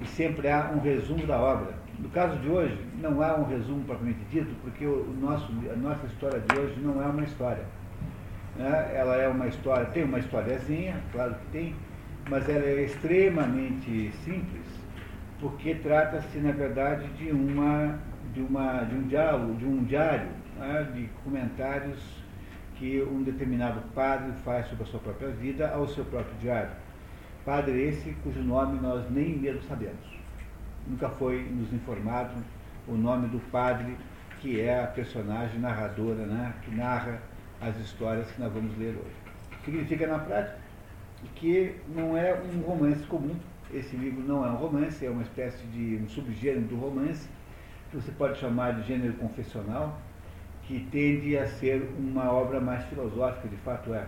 e sempre há um resumo da obra. No caso de hoje, não há um resumo propriamente dito, porque o nosso, a nossa história de hoje não é uma história. Né? Ela é uma história, tem uma historiazinha, claro que tem, mas ela é extremamente simples, porque trata-se, na verdade, de, uma, de, uma, de um diálogo, de um diário, né? de comentários que um determinado padre faz sobre a sua própria vida ao seu próprio diário. Padre esse cujo nome nós nem mesmo sabemos. Nunca foi nos informado o nome do padre que é a personagem narradora, né, que narra as histórias que nós vamos ler hoje. Significa, na prática, que não é um romance comum. Esse livro não é um romance, é uma espécie de um subgênero do romance, que você pode chamar de gênero confessional, que tende a ser uma obra mais filosófica, de fato é.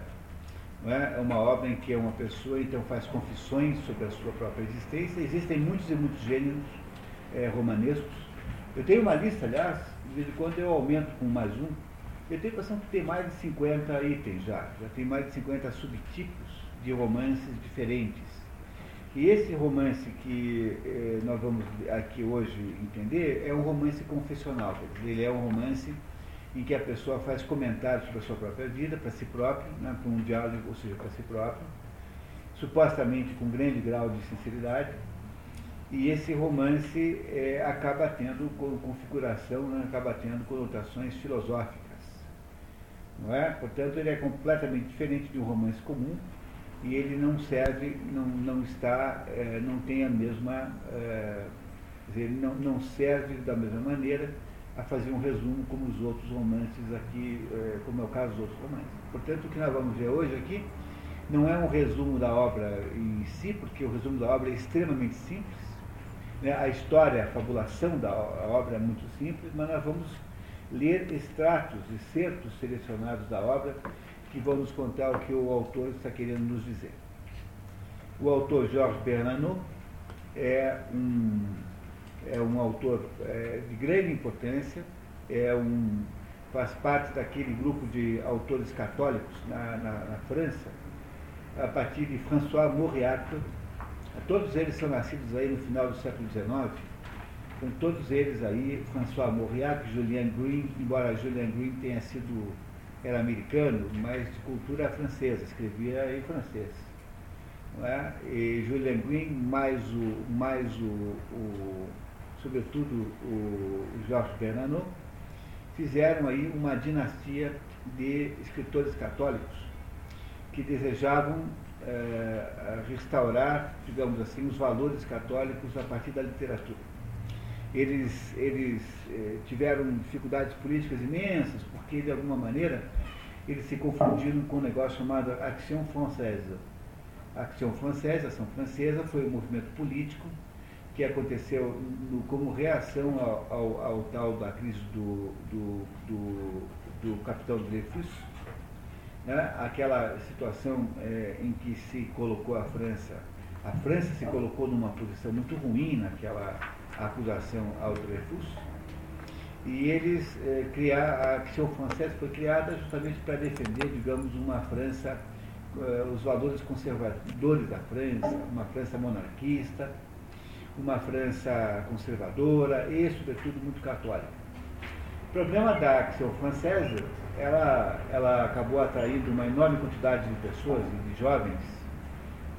É? é uma obra em que uma pessoa então faz confissões sobre a sua própria existência. Existem muitos e muitos gêneros é, romanescos. Eu tenho uma lista, aliás, de vez em quando eu aumento com mais um. Eu tenho a impressão que tem mais de 50 itens já, já tem mais de 50 subtipos de romances diferentes. E esse romance que eh, nós vamos aqui hoje entender é um romance confessional, quer dizer, ele é um romance em que a pessoa faz comentários sobre a sua própria vida, para si próprio, né, para um diálogo, ou seja, para si próprio, supostamente com grande grau de sinceridade, e esse romance é, acaba tendo configuração, né, acaba tendo conotações filosóficas. Não é? Portanto, ele é completamente diferente de um romance comum e ele não serve, não, não está, é, não tem a mesma, é, dizer, não, não serve da mesma maneira a fazer um resumo como os outros romances aqui, é, como é o caso dos outros romances. Portanto, o que nós vamos ver hoje aqui não é um resumo da obra em si, porque o resumo da obra é extremamente simples. Né? A história, a fabulação da obra é muito simples, mas nós vamos ler extratos, excertos selecionados da obra que vão nos contar o que o autor está querendo nos dizer. O autor Georges Bernanos é um é um autor é, de grande importância, é um, faz parte daquele grupo de autores católicos na, na, na França, a partir de François Mauriac. Todos eles são nascidos aí no final do século XIX. Então, todos eles aí, François Mauriac, Julien Green, embora Julien Green tenha sido, era americano, mas de cultura francesa, escrevia em francês. É? E Julien Green mais o, mais o, o sobretudo o Jorge Bernanos, fizeram aí uma dinastia de escritores católicos que desejavam é, restaurar, digamos assim, os valores católicos a partir da literatura. Eles, eles é, tiveram dificuldades políticas imensas, porque, de alguma maneira, eles se confundiram com um negócio chamado Action Française. A Action Française, ação francesa, foi um movimento político que aconteceu no, como reação ao, ao, ao, tal da crise do, do, do, do capitão Dreyfus, né? aquela situação é, em que se colocou a França, a França se colocou numa posição muito ruim naquela acusação ao Dreyfus, e eles é, criar a Action Française foi criada justamente para defender, digamos, uma França, é, os valores conservadores da França, uma França monarquista, uma França conservadora e, sobretudo, muito católica. O problema da Action Française, ela, ela acabou atraindo uma enorme quantidade de pessoas, de jovens.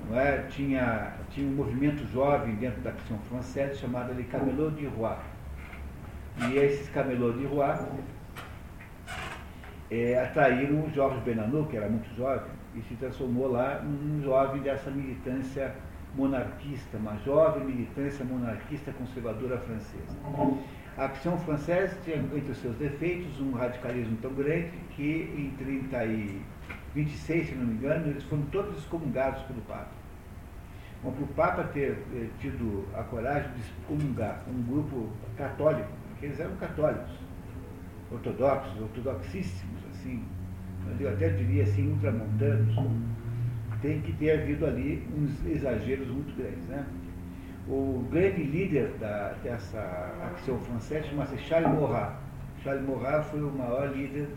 Não é? tinha, tinha um movimento jovem dentro da Action Française chamado de Camelot de Roi. E esses Camelot de Roi é, atraíram o Jorge Benanu, que era muito jovem, e se transformou lá num jovem dessa militância monarquista, uma jovem militância monarquista conservadora francesa. A Action Française tinha entre os seus defeitos um radicalismo tão grande que em 30 e 26, se não me engano, eles foram todos excomungados pelo Papa. Bom, para o Papa ter eh, tido a coragem de excomungar um grupo católico, porque eles eram católicos, ortodoxos, ortodoxíssimos, assim, eu até diria assim, ultramontanos, tem que ter havido ali uns exageros muito grandes. Né? O grande líder da, dessa Action Française chama-se Charles Maurras. Charles Maurras foi o maior líder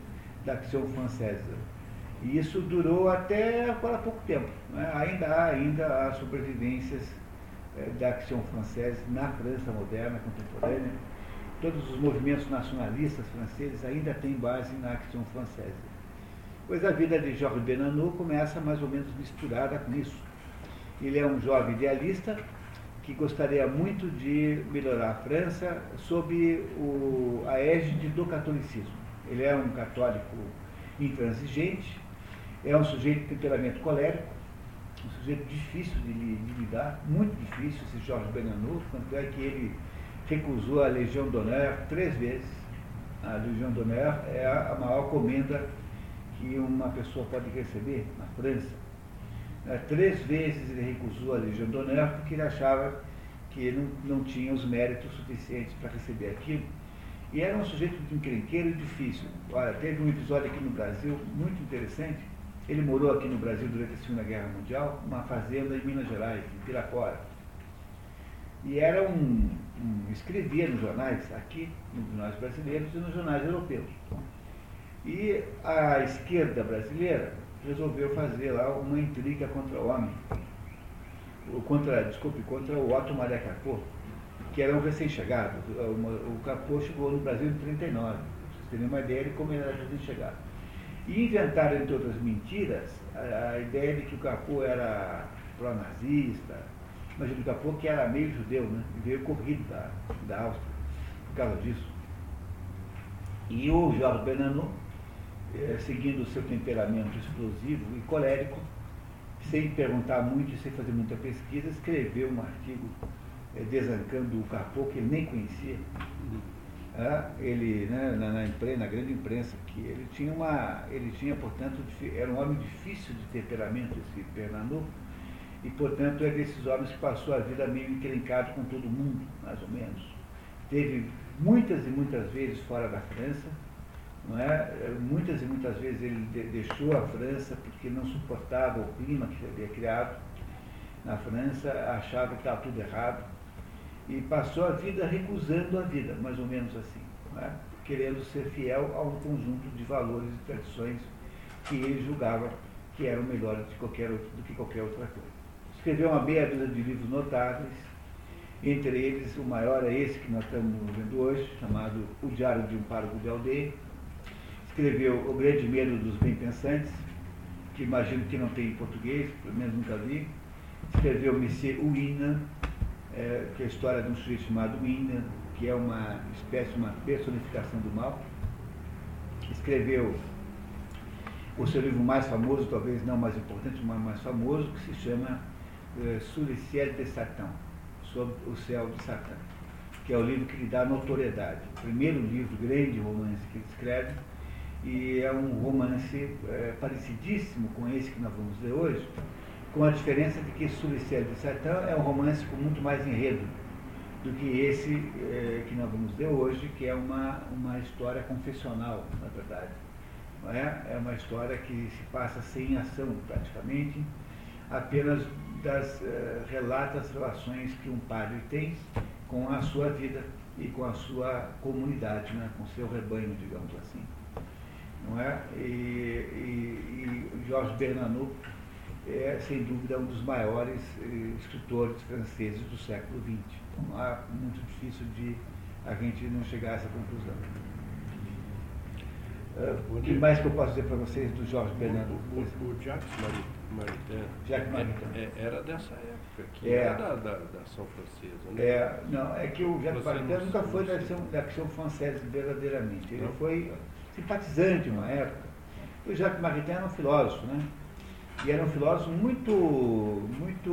da Action Française. E isso durou até há pouco tempo. Né? Ainda há ainda há sobrevivências eh, da Action Française na França moderna, contemporânea. Todos os movimentos nacionalistas franceses ainda têm base na Action Française. Pois a vida de Georges Benanu começa mais ou menos misturada com isso. Ele é um jovem idealista que gostaria muito de melhorar a França sob o, a égide do catolicismo. Ele é um católico intransigente, é um sujeito de temperamento colérico, um sujeito difícil de, de lidar, muito difícil esse Jorge Benanu, tanto é que ele recusou a Legião d'Honneur três vezes. A Legião d'Honneur é a maior comenda que uma pessoa pode receber na França. É, três vezes ele recusou a Legião d'Honneur porque ele achava que ele não, não tinha os méritos suficientes para receber aquilo. E era um sujeito encrenqueiro e difícil. Olha, teve um episódio aqui no Brasil muito interessante. Ele morou aqui no Brasil durante a Segunda Guerra Mundial, uma fazenda em Minas Gerais, em Piracora. E era um, um escrevia nos jornais aqui, nos jornais brasileiros e nos jornais europeus. E a esquerda brasileira resolveu fazer lá uma intriga contra o homem, contra, desculpe, contra o Otto Maria Capô, que era um recém-chegado. O Capô chegou no Brasil em 39, vocês terem uma ideia de como ele era recém-chegado. E inventaram, entre outras mentiras, a, a ideia de que o Capô era pró-nazista, mas o Capô que era meio judeu, né? veio corrido da, da Áustria por causa disso. E o Jorge Benanu, eh, seguindo o seu temperamento explosivo e colérico, sem perguntar muito e sem fazer muita pesquisa, escreveu um artigo é, desancando o Capô, que ele nem conhecia. Ah, ele, né, na, na, imprensa, na, grande imprensa, que ele tinha uma. Ele tinha, portanto, era um homem difícil de temperamento, esse Fernando, e, portanto, é desses homens que passou a vida meio encrencado com todo mundo, mais ou menos. Teve muitas e muitas vezes fora da França, não é? Muitas e muitas vezes ele deixou a França porque não suportava o clima que havia criado na França, achava que estava tudo errado e passou a vida recusando a vida, mais ou menos assim, é? querendo ser fiel a um conjunto de valores e tradições que ele julgava que eram melhores qualquer outro, do que qualquer outra coisa. Escreveu uma meia dúzia de livros notáveis, entre eles o maior é esse que nós estamos vendo hoje, chamado O Diário de um Pároco de Aldeia, escreveu O Grande Medo dos Bem-Pensantes, que imagino que não tem em português, pelo menos nunca vi. Escreveu Monsieur Uina, é, que é a história de um sujeito chamado Uina, que é uma espécie, uma personificação do mal. Escreveu o seu livro mais famoso, talvez não mais importante, mas mais famoso, que se chama é, Sur le ciel de Satan, sobre o céu de Satã, que é o livro que lhe dá notoriedade. O primeiro livro, grande romance que ele escreve, e é um romance é, parecidíssimo com esse que nós vamos ler hoje, com a diferença de que Sulicério de Satã é um romance com muito mais enredo do que esse é, que nós vamos ler hoje, que é uma, uma história confessional, na verdade. Não é? é uma história que se passa sem ação, praticamente, apenas das é, relata as relações que um padre tem com a sua vida e com a sua comunidade, né? com seu rebanho, digamos assim não é? E, e, e Jorge Bernanou é, sem dúvida, um dos maiores eh, escritores franceses do século XX. Então, é muito difícil de a gente não chegar a essa conclusão. Uh, o que mais que eu posso dizer para vocês do Jorge Bernanou? O, o, o Jacques Maritain, Jacques Maritain. É, é, era dessa época, que é, era da, da, da ação francesa, né? É, não, é que o Jacques Maritain nunca foi da ação, da ação francesa verdadeiramente. Ele não. foi simpatizante uma época. O Jacques Maritain era um filósofo, né? E era um filósofo muito, muito,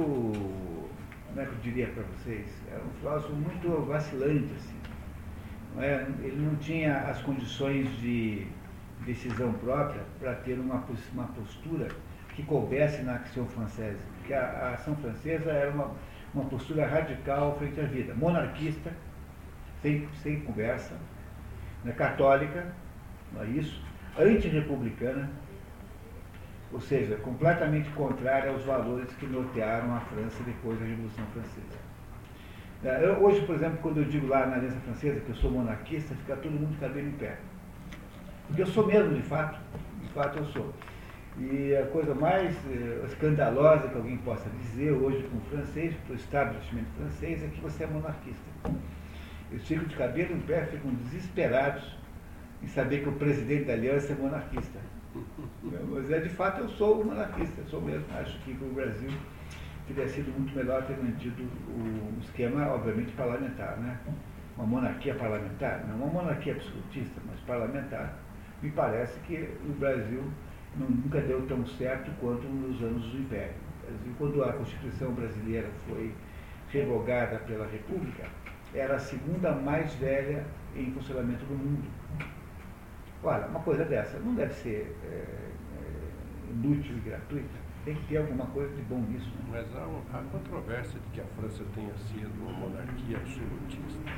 como é que eu diria para vocês? Era um filósofo muito vacilante, assim. Não é? Ele não tinha as condições de decisão própria para ter uma, uma postura que coubesse na ação francesa. Porque a, a ação francesa era uma, uma postura radical frente à vida, monarquista, sem, sem conversa, né? católica, não é isso? Antirrepublicana, ou seja, completamente contrária aos valores que nortearam a França depois da Revolução Francesa. É, eu, hoje, por exemplo, quando eu digo lá na Aliança Francesa que eu sou monarquista, fica todo mundo cabelo em pé. Porque eu sou mesmo, de fato, de fato eu sou. E a coisa mais eh, escandalosa que alguém possa dizer hoje com o francês, para o estabelecimento francês, é que você é monarquista. Eles ficam de cabelo em pé, ficam desesperados em saber que o presidente da aliança é monarquista. Mas é, de fato eu sou monarquista, eu sou mesmo. Acho que o Brasil teria sido muito melhor ter mantido o esquema, obviamente, parlamentar. Né? Uma monarquia parlamentar, não uma monarquia absolutista, mas parlamentar. Me parece que o Brasil nunca deu tão certo quanto nos anos do Império. Quando a Constituição brasileira foi revogada pela República, era a segunda mais velha em funcionamento do mundo. Olha, uma coisa dessa não deve ser é, é, inútil e gratuita. Tem que ter alguma coisa de bom nisso. Né? Mas há, há controvérsia de que a França tenha sido uma monarquia absolutista.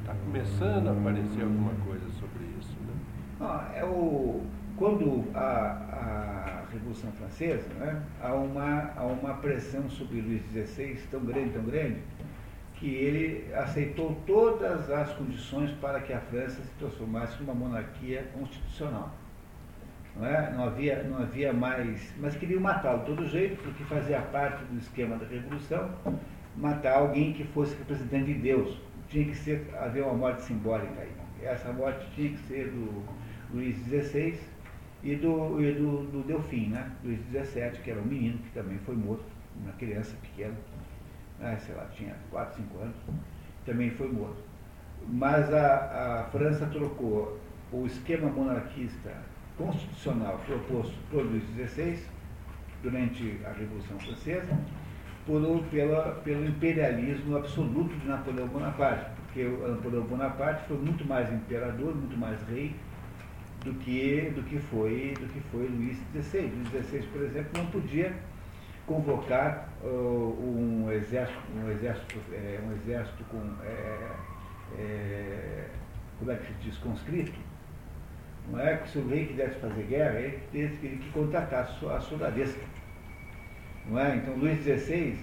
Está começando a aparecer alguma coisa sobre isso. Né? Ah, é o, quando a, a Revolução Francesa, né, há, uma, há uma pressão sobre Luís XVI tão grande, tão grande, que ele aceitou todas as condições para que a França se transformasse numa monarquia constitucional. Não, é? não, havia, não havia mais. Mas queriam matá-lo de todo jeito, porque fazia parte do esquema da Revolução matar alguém que fosse representante de Deus. Tinha que ser, haver uma morte simbólica aí. Essa morte tinha que ser do Luís XVI e do, e do, do Delfim, né? Luís XVII, que era um menino que também foi morto, uma criança pequena, né? sei lá, tinha 4, 5 anos, também foi morto. Mas a, a França trocou o esquema monarquista constitucional proposto por Luís XVI durante a Revolução Francesa por, pela, pelo imperialismo absoluto de Napoleão Bonaparte, porque Napoleão Bonaparte foi muito mais imperador, muito mais rei do que, do que, foi, do que foi Luís XVI. Luís XVI, por exemplo, não podia convocar uh, um exército, um exército, é, um exército com, é, é, como é que se diz, conscrito. Não é que se o rei quisesse fazer guerra, ele teria que contratar a soldadesca. Não é? Então Luís XVI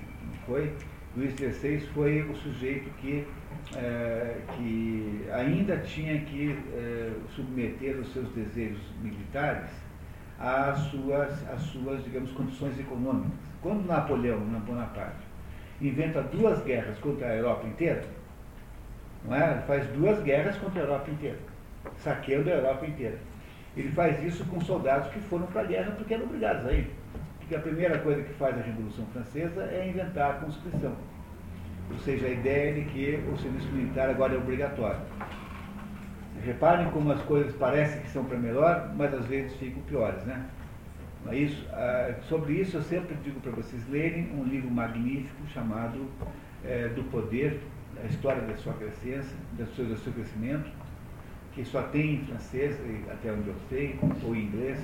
foi, Luís XVI foi o sujeito que é, que ainda tinha que é, submeter os seus desejos militares às suas, às suas, digamos, condições econômicas. Quando Napoleão, Bonaparte, inventa duas guerras contra a Europa inteira, não é? faz duas guerras contra a Europa inteira, saqueando a Europa inteira. Ele faz isso com soldados que foram para a guerra porque eram obrigados a ir. Porque a primeira coisa que faz a Revolução Francesa é inventar a conscrição ou seja, a ideia de que o serviço militar agora é obrigatório. Reparem como as coisas parecem que são para melhor, mas às vezes ficam piores, né? É isso, ah, sobre isso eu sempre digo para vocês lerem um livro magnífico chamado é, Do Poder, a história da sua crescência, do seu, do seu crescimento, que só tem em francês, até onde eu sei, ou em inglês,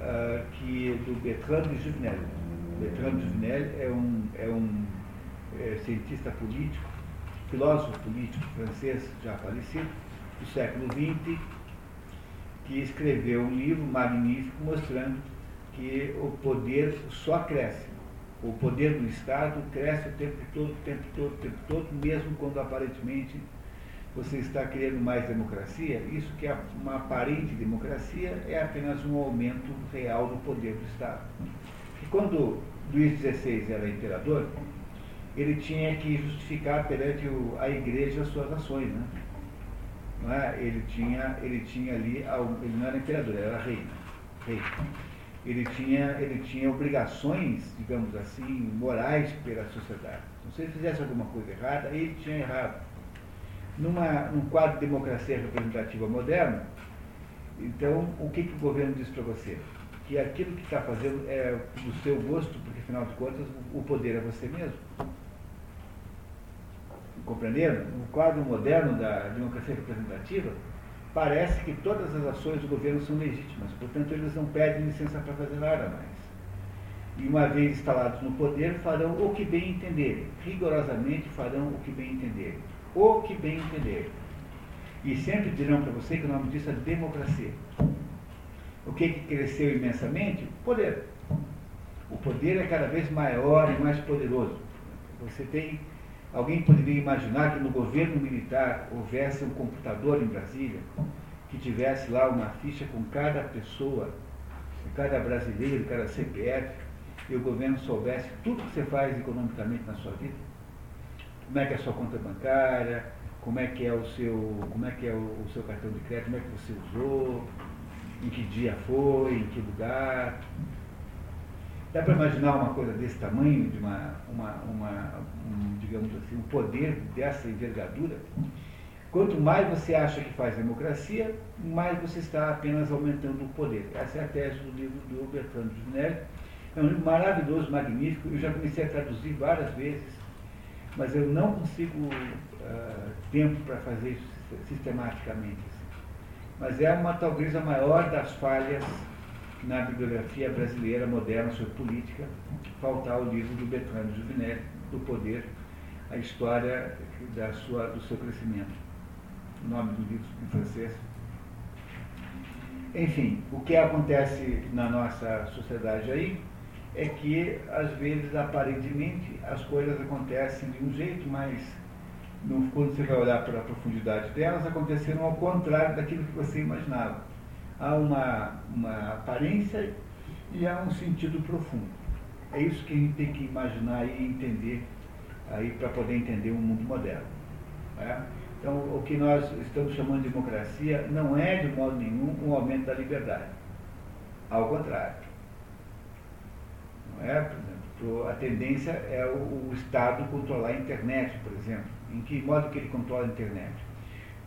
uh, que é do Bertrand de Juvenel. Bertrand de Juvenel é um, é um é, cientista político, filósofo político francês já falecido, do século XX, que escreveu um livro magnífico mostrando que o poder só cresce. O poder do Estado cresce o tempo todo, o tempo todo, o tempo todo, mesmo quando aparentemente você está querendo mais democracia, isso que é uma aparente democracia é apenas um aumento real do poder do Estado. E quando Luís XVI era imperador, ele tinha que justificar perante a igreja as suas ações. Né? Não é? ele, tinha, ele tinha ali, ele não era imperador, ele era rei. rei. Ele, tinha, ele tinha obrigações, digamos assim, morais pela sociedade. Então, se ele fizesse alguma coisa errada, ele tinha errado. Numa, num quadro de democracia representativa moderno, então, o que, que o governo diz para você? Que aquilo que está fazendo é do seu gosto, porque afinal de contas o poder é você mesmo compreenderam? No quadro moderno da democracia representativa, parece que todas as ações do governo são legítimas, portanto, eles não pedem licença para fazer nada mais. E uma vez instalados no poder, farão o que bem entenderem, rigorosamente farão o que bem entenderem. O que bem entenderem. E sempre dirão para você que o nome disso é democracia. O que, que cresceu imensamente? O poder. O poder é cada vez maior e mais poderoso. Você tem Alguém poderia imaginar que no governo militar houvesse um computador em Brasília que tivesse lá uma ficha com cada pessoa cada brasileiro, cada CPF e o governo soubesse tudo que você faz economicamente na sua vida, como é que é a sua conta bancária, como é que é o seu, como é que é o, seu cartão de crédito, como é que você usou, em que dia foi, em que lugar. Dá para imaginar uma coisa desse tamanho, de uma, uma, uma um, digamos assim, um poder dessa envergadura? Quanto mais você acha que faz democracia, mais você está apenas aumentando o poder. Essa é a tese do livro do Bertrand Juvenel. É um livro maravilhoso, magnífico. Eu já comecei a traduzir várias vezes, mas eu não consigo uh, tempo para fazer isso sistematicamente. Assim. Mas é uma talvez a maior das falhas na bibliografia brasileira moderna sobre política, faltar o livro do Bertrand Juvenel, do poder, a história da sua, do seu crescimento o nome do livro em francês. Enfim, o que acontece na nossa sociedade aí é que, às vezes, aparentemente, as coisas acontecem de um jeito, mas quando você vai olhar para a profundidade delas, aconteceram ao contrário daquilo que você imaginava. Há uma, uma aparência e há um sentido profundo. É isso que a gente tem que imaginar e entender aí para poder entender o mundo moderno. É? Então, o que nós estamos chamando de democracia não é, de modo nenhum, um aumento da liberdade. Ao contrário. Não é? Por exemplo, a tendência é o, o Estado controlar a internet, por exemplo. Em que modo que ele controla a internet?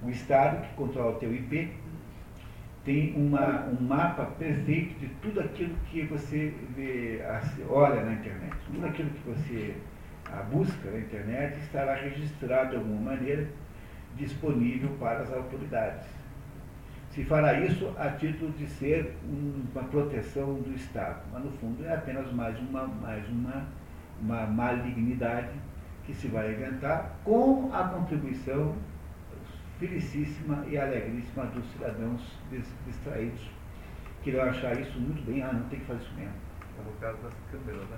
O Estado que controla o teu IP tem uma, um mapa perfeito de tudo aquilo que você vê, olha na internet. Tudo aquilo que você busca na internet estará registrado de alguma maneira disponível para as autoridades. Se fará isso a título de ser uma proteção do Estado, mas no fundo é apenas mais uma, mais uma, uma malignidade que se vai inventar com a contribuição felicíssima e alegríssima dos cidadãos distraídos, que vão achar isso muito bem, ah, não tem que fazer isso mesmo. Como o caso das câmeras, né?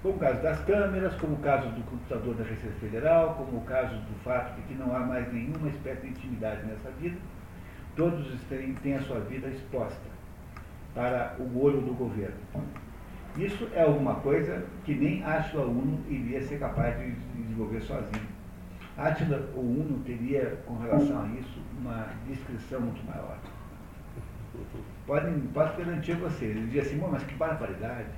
como o caso das câmeras, como o caso do computador da Receita Federal, como o caso do fato de que não há mais nenhuma espécie de intimidade nessa vida, todos têm, têm a sua vida exposta para o olho do governo. Isso é alguma coisa que nem Átila Uno iria ser capaz de desenvolver sozinho. Átila Uno teria, com relação a isso, uma descrição muito maior. Podem, posso garantir a vocês, ele dizia assim, mas que barbaridade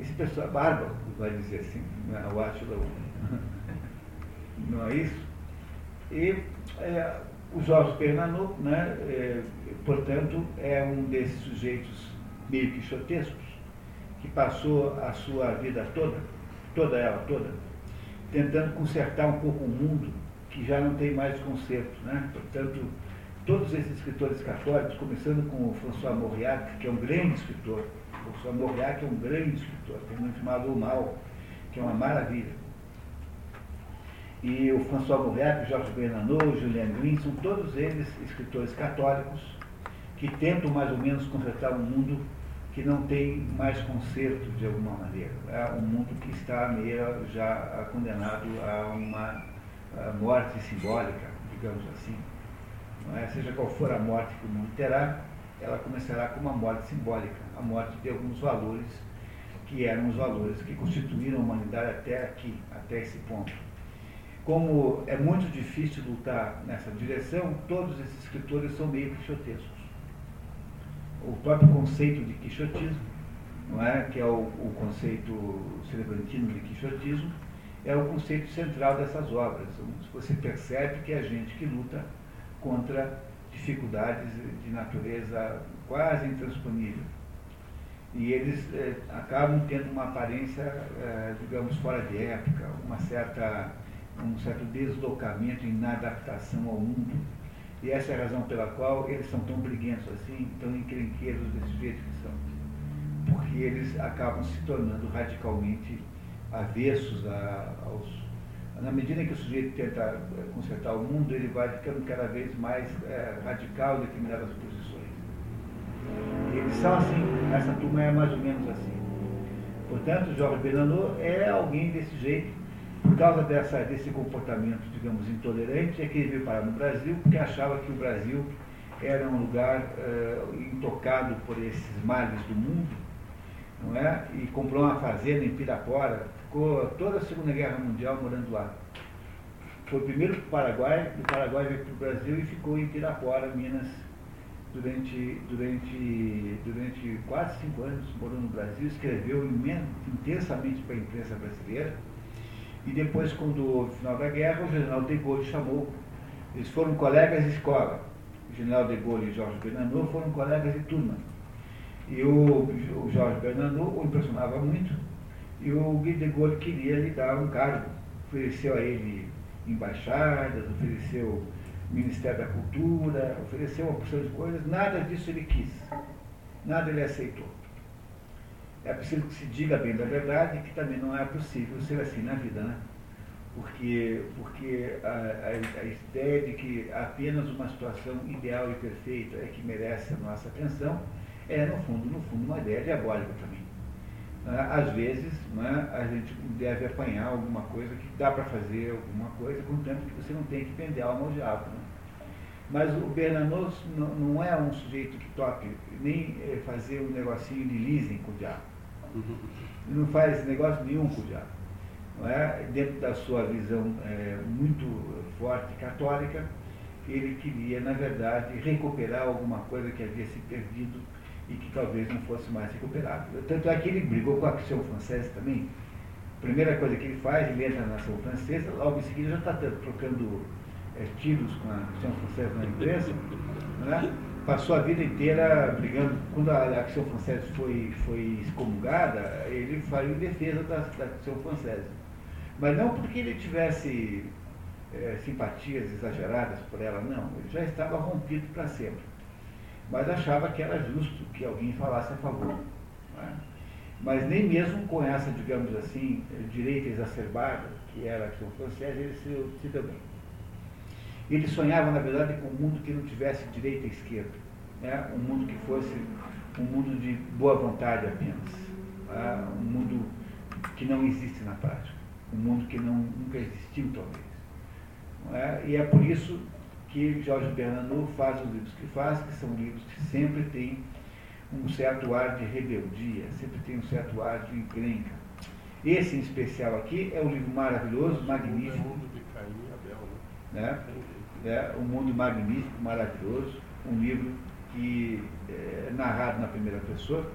esse pessoal é bárbaro, vai dizer assim, né, o Átila Não é isso? E é, o Jorge Pernanot, né, é, portanto, é um desses sujeitos meio quixotescos, que passou a sua vida toda, toda ela toda, tentando consertar um pouco o mundo que já não tem mais conserto. Né? Portanto, todos esses escritores católicos, começando com o François Mauriac, que é um grande escritor, o professor Mauriac é um grande escritor, tem um chamado O Mal, que é uma maravilha. E o François Mauriac, Jorge Bernanot, Julien Green, são todos eles escritores católicos que tentam mais ou menos consertar um mundo que não tem mais conserto de alguma maneira. É um mundo que está meio já condenado a uma morte simbólica, digamos assim. É? Seja qual for a morte que o mundo terá, ela começará com uma morte simbólica, a morte de alguns valores que eram os valores que constituíram a humanidade até aqui, até esse ponto. Como é muito difícil lutar nessa direção, todos esses escritores são meio quixotescos. O próprio conceito de quixotismo, não é? que é o, o conceito cervantino de quixotismo, é o conceito central dessas obras. Você percebe que é a gente que luta contra dificuldades de natureza quase intransponível. E eles eh, acabam tendo uma aparência, eh, digamos, fora de época, uma certa, um certo deslocamento e inadaptação ao mundo. E essa é a razão pela qual eles são tão briguentos assim, tão encrenqueiros desse jeito que são. Porque eles acabam se tornando radicalmente avessos a, aos na medida em que o sujeito tenta eh, consertar o mundo, ele vai ficando cada vez mais é, radical em determinadas posições. Eles são assim, essa turma é mais ou menos assim. Portanto, Jorge Benanot é alguém desse jeito, por causa dessa, desse comportamento, digamos, intolerante, é que ele veio parar no Brasil, porque achava que o Brasil era um lugar uh, intocado por esses males do mundo, não é? E comprou uma fazenda em Pirapora, ficou toda a Segunda Guerra Mundial morando lá. Foi primeiro para o Paraguai, do Paraguai veio para o Brasil e ficou em Pirapora, Minas, durante, durante, durante quase cinco anos, morou no Brasil, escreveu intensamente para a imprensa brasileira. E depois, quando houve o final da guerra, o general de Gaulle chamou, eles foram colegas de escola. O general de Gaulle e Jorge Bernanot foram colegas de turma. E o, o Jorge Bernanot o impressionava muito, e o Guy de Gaulle queria lhe dar um cargo. Ofereceu a ele embaixadas, ofereceu Ministério da Cultura, ofereceu uma porção de coisas, nada disso ele quis. Nada ele aceitou. É preciso que se diga bem da verdade que também não é possível ser assim na vida, né? Porque, porque a, a, a ideia de que apenas uma situação ideal e perfeita é que merece a nossa atenção é, no fundo, no fundo, uma ideia diabólica também. Às vezes, né, a gente deve apanhar alguma coisa que dá para fazer alguma coisa, contanto que você não tem que vender a alma ao diabo. Né? Mas o Bernanos não, não, é um sujeito que toque nem é, fazer um negocinho de leasing com o diabo. Ele não faz negócio nenhum com o diabo. Não é? Dentro da sua visão é, muito forte católica, ele queria, na verdade, recuperar alguma coisa que havia se perdido e que talvez não fosse mais recuperado. Tanto é que ele brigou com a Action Française também. A primeira coisa que ele faz, ele entra na Ação Francesa, logo em seguida já está trocando é, tiros com a Action Française na imprensa. Né? Passou a vida inteira brigando. Quando a Action Française foi, foi excomungada, ele saiu em defesa da, da Action Française. Mas não porque ele tivesse é, simpatias exageradas por ela, não. Ele já estava rompido para sempre mas achava que era justo que alguém falasse a favor. É? Mas nem mesmo com essa, digamos assim, direita exacerbada, que era a questão francesa, ele se, se deu bem. Ele sonhava, na verdade, com um mundo que não tivesse direita e esquerda, né? um mundo que fosse um mundo de boa vontade apenas, é? um mundo que não existe na prática, um mundo que não, nunca existiu, talvez. É? E é por isso que Jorge Bernanou faz os livros que faz, que são livros que sempre têm um certo ar de rebeldia, sempre tem um certo ar de encrenca. Esse em especial aqui é um livro maravilhoso, magnífico. O mundo de Caim e Abel, né? né? É um mundo magnífico, maravilhoso, um livro que é narrado na primeira pessoa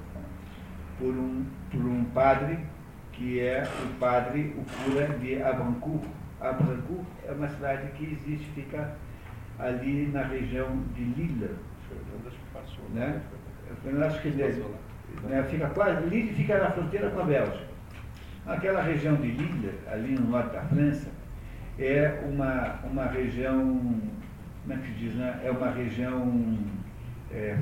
por um, por um padre que é o padre, o cura de Abrancourt. Abrancourt é uma cidade que existe, fica ali na região de passou. Né? Fernando acho que ele, né, fica quase, Lille fica na fronteira com a Bélgica. Aquela região de Lille, ali no norte da França, é uma, uma região, como é que se diz, né? É uma região é,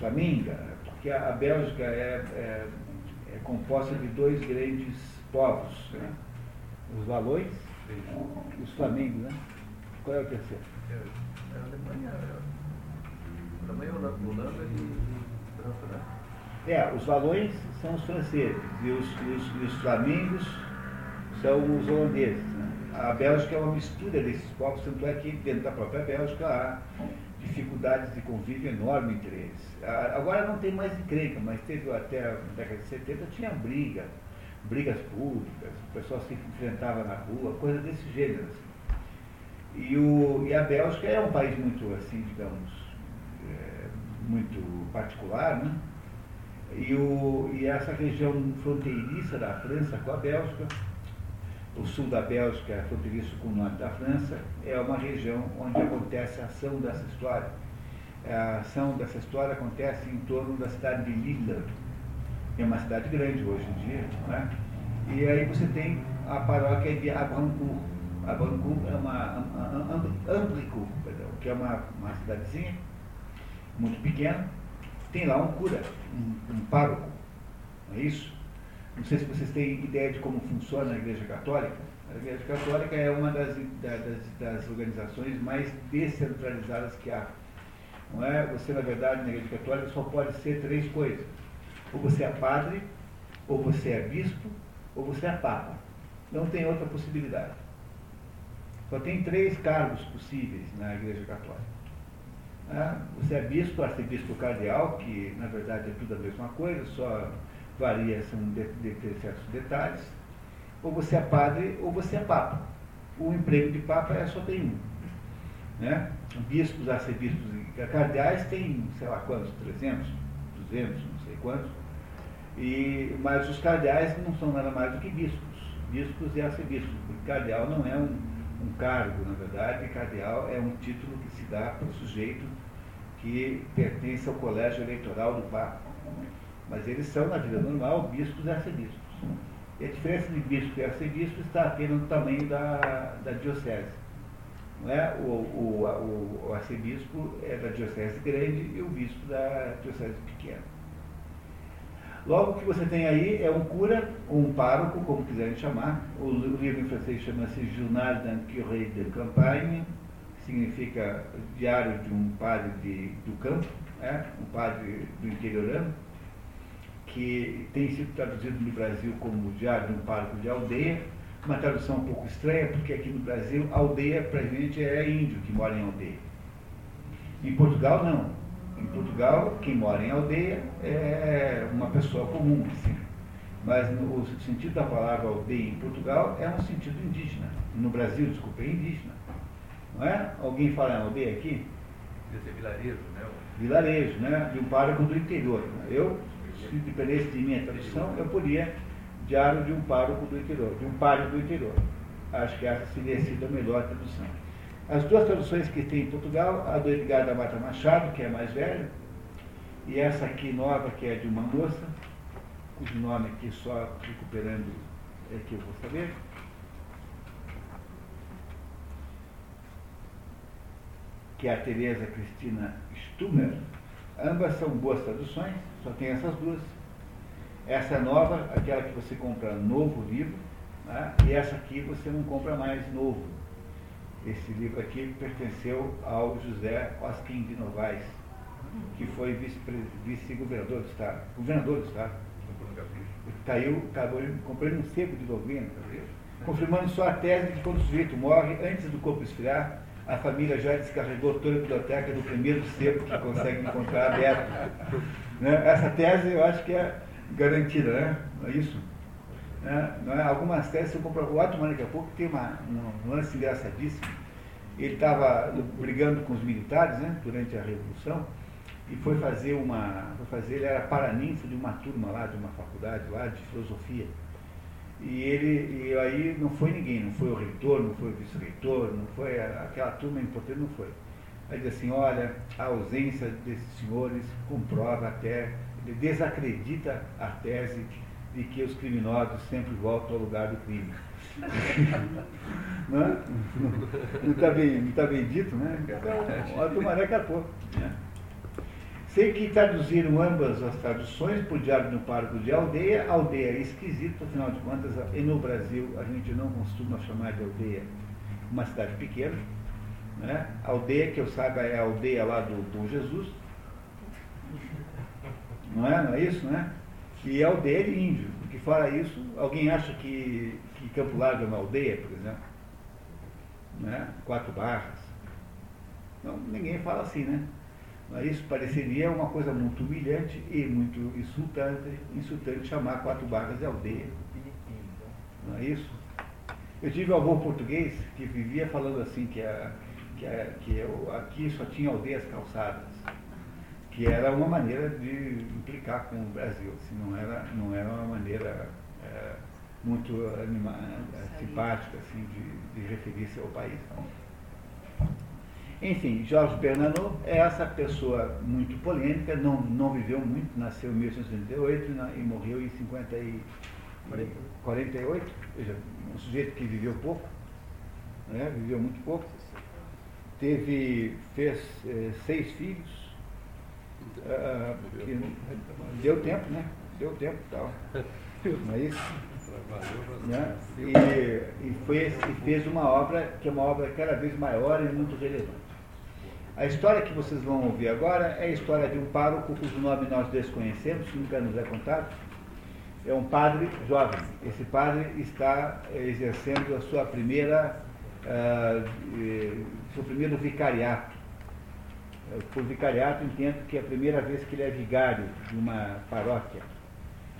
flamenga, porque a, a Bélgica é, é, é, composta de dois grandes povos, né? os valões e os flamengos, né? Qual é o terceiro? a Alemanha, a Alemanha, Holanda e França, né? É, os valões são os franceses e os, os, os flamingos são os holandeses. Né? A Bélgica é uma mistura desses povos, tanto é que dentro da própria Bélgica há dificuldades de convívio enorme entre eles. Agora não tem mais encrenca, mas teve até a década de 70 tinha briga, brigas públicas, o pessoal se enfrentava na rua, coisa desse gênero. Assim. E, o, e a Bélgica é um país muito, assim, digamos, é, muito particular, né? E, o, e essa região fronteiriça da França com a Bélgica, o sul da Bélgica é fronteiriço com o norte da França, é uma região onde acontece a ação dessa história. A ação dessa história acontece em torno da cidade de Lille, é uma cidade grande hoje em dia, né? e aí você tem a paróquia de Abrancourt, a Bangu é uma, Ambrico, que é uma, uma cidadezinha muito pequena, tem lá um cura, um, um pároco, não é isso? Não sei se vocês têm ideia de como funciona a Igreja Católica. A Igreja Católica é uma das, das, das organizações mais descentralizadas que há. Não é? Você, na verdade, na Igreja Católica só pode ser três coisas. Ou você é padre, ou você é bispo, ou você é papa. Não tem outra possibilidade. Só tem três cargos possíveis na Igreja Católica. Né? Você é bispo, arcebispo cardeal, que na verdade é tudo a mesma coisa, só varia são de, de, de certos detalhes. Ou você é padre ou você é papa. O emprego de papa é só tem um. Né? Bispos, arcebispos e cardeais tem, sei lá quantos, 300, 200, não sei quantos. E, mas os cardeais não são nada mais do que bispos. Bispos e arcebispos. Porque cardeal não é um, um cargo, na verdade, cardeal é um título que se dá para o sujeito que pertence ao colégio eleitoral do Papa. Mas eles são, na vida normal, bispos e arcebispos. E a diferença de bispo e arcebispo está apenas no tamanho da, da diocese. Não é? o, o, o, o arcebispo é da diocese grande e o bispo da diocese pequena. Logo que você tem aí é um cura, ou um pároco, como quiserem chamar. O livro em francês chama-se Journal d'un curé de campagne, significa diário de um padre de, do campo, é? um padre do interiorano, que tem sido traduzido no Brasil como diário de um pároco de aldeia, uma tradução um pouco estranha, porque aqui no Brasil, aldeia para a gente é índio que mora em aldeia. Em Portugal, não. Em Portugal, quem mora em aldeia é uma pessoa comum, assim. Mas no, o sentido da palavra aldeia em Portugal é um sentido indígena. No Brasil, desculpa, é indígena. Não é? Alguém fala em aldeia aqui? Quer dizer, vilarejo, né? Vilarejo, né? De um pároco do interior. Eu, se dependesse de minha tradução, eu podia diário de um pároco do interior, de um pároco do interior. Acho que essa seria sido a melhor tradução. As duas traduções que tem em Portugal, a do Edgar da Mata Machado, que é mais velha, e essa aqui nova, que é de uma moça, cujo nome aqui só recuperando é que eu vou saber. que é a Teresa Cristina Stummer. Ambas são boas traduções, só tem essas duas. Essa é nova, aquela que você compra novo livro, né? e essa aqui você não compra mais novo. Esse livro aqui pertenceu ao José Osquim de Novaes, que foi vice-governador do Estado, governador do Estado. Caiu, acabou comprando um sebo de governo, confirmando só a tese de que quando o sujeito morre, antes do corpo esfriar, a família já descarregou toda a biblioteca do primeiro sebo que consegue encontrar aberto. Né? Essa tese eu acho que é garantida, né? Não é isso? Né? Não é? Algumas teses eu compro. O Ottoman daqui a pouco tem uma, um lance engraçadíssimo. Ele estava brigando com os militares né, durante a Revolução e foi fazer uma. Foi fazer, ele era paraninfo de uma turma lá, de uma faculdade lá de filosofia. E ele, e aí não foi ninguém, não foi o reitor, não foi o vice-reitor, não foi aquela turma importante, não foi. Aí diz assim, olha, a ausência desses senhores comprova até, ele desacredita a tese de que os criminosos sempre voltam ao lugar do crime. não está bem, tá bem dito, né? Então, a turma daqui a pouco. Né? Sei que traduziram ambas as traduções por Diário no Parco de Aldeia. Aldeia é esquisito, afinal de contas, no Brasil a gente não costuma chamar de aldeia uma cidade pequena. Né? A aldeia, que eu saiba, é a aldeia lá do Bom Jesus. Não é? Não é isso, né? E é aldeia de índio, porque fora isso, alguém acha que, que Campo Largo é uma aldeia, por exemplo? Né? Quatro barras. Não, ninguém fala assim, né? Isso pareceria uma coisa muito humilhante e muito insultante, insultante chamar quatro barras de aldeia. Não é isso? Eu tive um avô português que vivia falando assim que, a, que, a, que eu, aqui só tinha aldeias calçadas, que era uma maneira de implicar com o Brasil, assim, não, era, não era uma maneira é, muito anima, é, simpática assim, de, de referir-se ao país. Não. Enfim, Jorge Bernanou é essa pessoa muito polêmica, não, não viveu muito, nasceu em 1888 e morreu em 50 e, 48, veja, um sujeito que viveu pouco, né, viveu muito pouco, teve, fez eh, seis filhos, que, deu tempo, né? Deu tempo e tal. Não é isso? Né? E, e, foi, e fez uma obra que é uma obra cada vez maior e muito relevante. A história que vocês vão ouvir agora é a história de um pároco cujo nome nós desconhecemos, nunca nos é contado. É um padre jovem. Esse padre está exercendo a sua primeira, uh, seu primeiro vicariato. Por vicariato, entendo que é a primeira vez que ele é vigário de uma paróquia.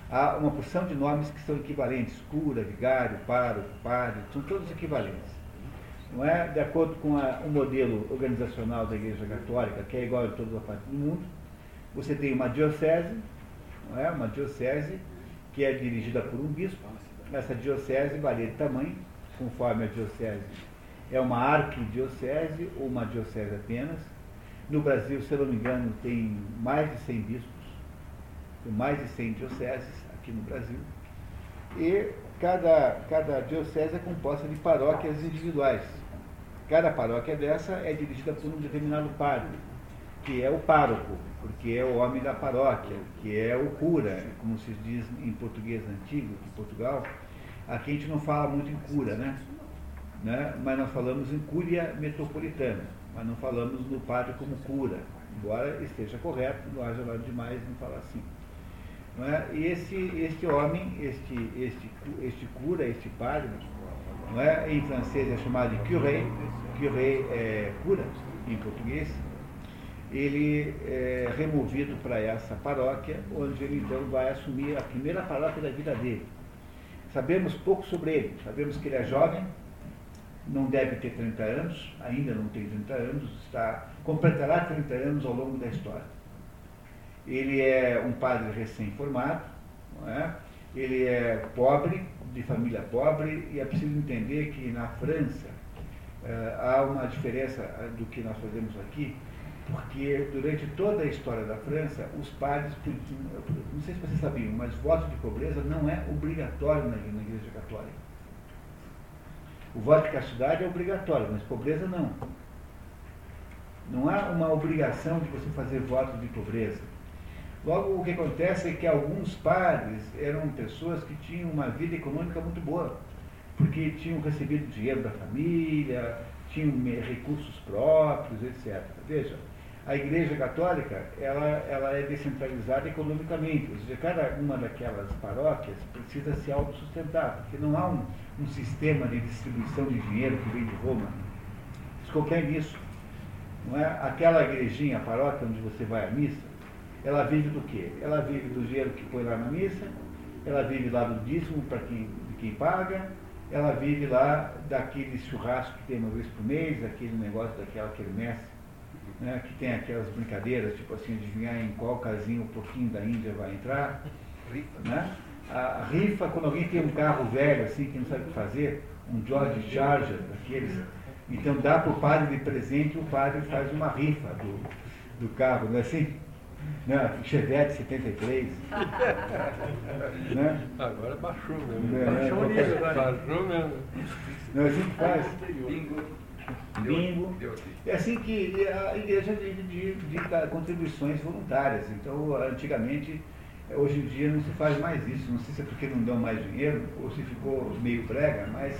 Há uma porção de nomes que são equivalentes: cura, vigário, pároco, padre, são todos equivalentes. Não é? De acordo com a, o modelo organizacional da Igreja Católica, que é igual em todas as partes do mundo, você tem uma diocese, não é? uma diocese que é dirigida por um bispo. Essa diocese varia de tamanho, conforme a diocese é uma arquidiocese ou uma diocese apenas. No Brasil, se eu não me engano, tem mais de 100 bispos, tem mais de 100 dioceses aqui no Brasil. E cada, cada diocese é composta de paróquias individuais. Cada paróquia dessa é dirigida por um determinado padre, que é o pároco, porque é o homem da paróquia, que é o cura, como se diz em português antigo, de Portugal. Aqui a gente não fala muito em cura, né? né? Mas nós falamos em cúria metropolitana, mas não falamos no padre como cura, embora esteja correto, não haja nada demais em falar assim. É? E esse, este homem, este, este, este cura, este padre, não é? em francês é chamado de curé, curé é cura em português, ele é removido para essa paróquia, onde ele então vai assumir a primeira paróquia da vida dele. Sabemos pouco sobre ele, sabemos que ele é jovem, não deve ter 30 anos, ainda não tem 30 anos, está, completará 30 anos ao longo da história. Ele é um padre recém-formado, é? Ele é pobre, de família pobre, e é preciso entender que na França eh, há uma diferença eh, do que nós fazemos aqui, porque durante toda a história da França, os padres, não sei se vocês sabiam, mas voto de pobreza não é obrigatório na, na Igreja Católica. O voto de castidade é obrigatório, mas pobreza não. Não há uma obrigação de você fazer voto de pobreza. Logo, o que acontece é que alguns padres eram pessoas que tinham uma vida econômica muito boa, porque tinham recebido dinheiro da família, tinham recursos próprios, etc. Veja, a Igreja Católica ela, ela é descentralizada economicamente, ou seja, cada uma daquelas paróquias precisa se autossustentar, porque não há um, um sistema de distribuição de dinheiro que vem de Roma. Vocês compreendem isso? Não é? Aquela igrejinha, a paróquia onde você vai à missa, ela vive do quê? Ela vive do dinheiro que põe lá na missa, ela vive lá do dízimo para quem, quem paga, ela vive lá daquele churrasco que tem uma vez por mês, aquele negócio daquela quermesse, né, que tem aquelas brincadeiras, tipo assim, adivinhar em qual casinho o porquinho da Índia vai entrar. Né? A rifa, quando alguém tem um carro velho assim, que não sabe o que fazer, um George Charger, daqueles, então dá para o padre de presente e o padre faz uma rifa do, do carro, não é assim? Né? Chevette 73. né? Agora baixou mesmo. É, baixou, mesmo. baixou mesmo. Não, assim que faz. Bingo. Bingo. É assim que a igreja vive de, de, de, contribuições voluntárias. Então, antigamente, hoje em dia não se faz mais isso. Não sei se é porque não dão mais dinheiro ou se ficou meio brega, mas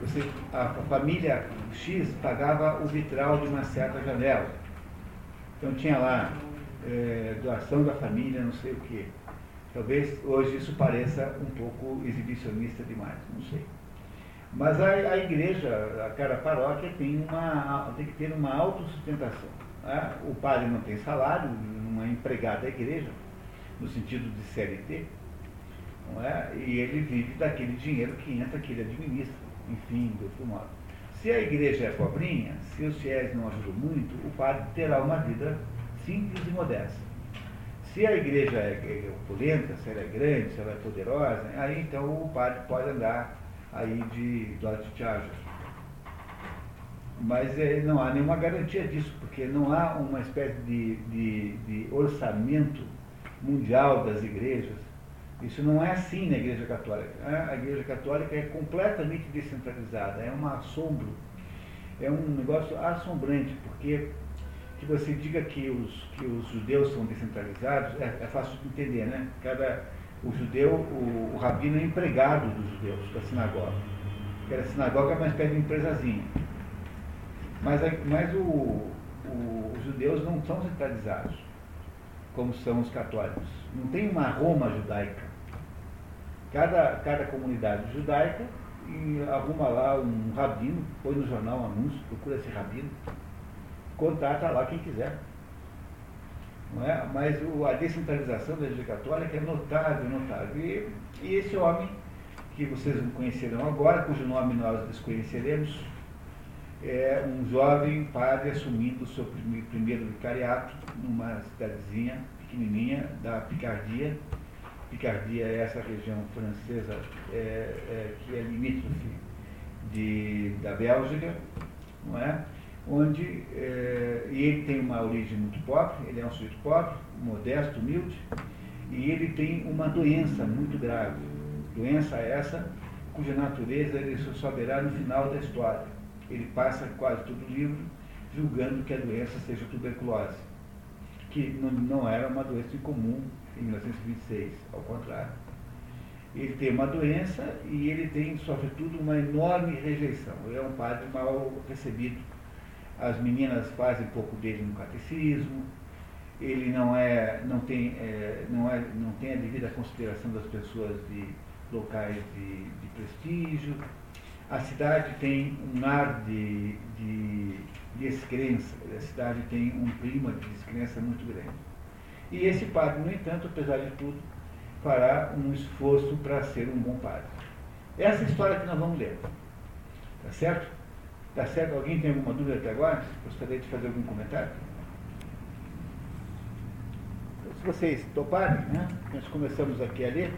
você, a, a família X pagava o vitral de uma certa janela. Então tinha lá é, doação da família, não sei o quê. Talvez hoje isso pareça um pouco exibicionista demais, não sei. Mas a, a igreja, a cada paróquia tem, uma, tem que ter uma autossustentação. Né? O padre não tem salário, não é empregado da igreja, no sentido de CLT, não é? e ele vive daquele dinheiro que entra, que ele administra, enfim, de outro modo. Se a igreja é pobrinha, se os fiéis não ajudam muito, o padre terá uma vida simples e modesta. Se a igreja é, é opulenta, se ela é grande, se ela é poderosa, aí então o padre pode andar aí de Dodge Charger. Mas é, não há nenhuma garantia disso, porque não há uma espécie de, de, de orçamento mundial das igrejas. Isso não é assim na Igreja Católica. A Igreja Católica é completamente descentralizada, é um assombro, é um negócio assombrante, porque que você diga que os, que os judeus são descentralizados, é, é fácil de entender, né? Cada, o judeu, o, o rabino é empregado dos judeus da sinagoga. Porque a sinagoga é uma espécie de empresazinha. Mas, mas o, o, os judeus não são centralizados, como são os católicos. Não tem uma Roma judaica. Cada, cada comunidade judaica arruma lá um rabino, põe no jornal um anúncio, procura esse rabino, contrata lá quem quiser. Não é? Mas o, a descentralização da Igreja Católica é notável, notável. E, e esse homem, que vocês não conhecerão agora, cujo nome nós desconheceremos, é um jovem padre assumindo o seu primeiro vicariato numa cidadezinha pequenininha da Picardia. Picardia é essa região francesa é, é, que é limítrofe de, da Bélgica, não é? Onde é, e ele tem uma origem muito pobre, ele é um sujeito pobre, modesto, humilde, e ele tem uma doença muito grave. Doença essa cuja natureza ele só saberá no final da história. Ele passa quase todo o livro julgando que a doença seja tuberculose, que não, não era uma doença incomum em 1926, ao contrário. Ele tem uma doença e ele tem, sobretudo, uma enorme rejeição. Ele é um padre mal recebido. As meninas fazem pouco dele no catecismo, ele não, é, não, tem, é, não, é, não tem a devida consideração das pessoas de locais de, de prestígio. A cidade tem um ar de, de, de descrença, a cidade tem um clima de descrença muito grande. E esse padre, no entanto, apesar de tudo, fará um esforço para ser um bom padre. Essa é história que nós vamos ler. Tá certo? Tá certo? Alguém tem alguma dúvida até agora? Gostaria de fazer algum comentário? Se vocês toparem, né? nós começamos aqui a ler.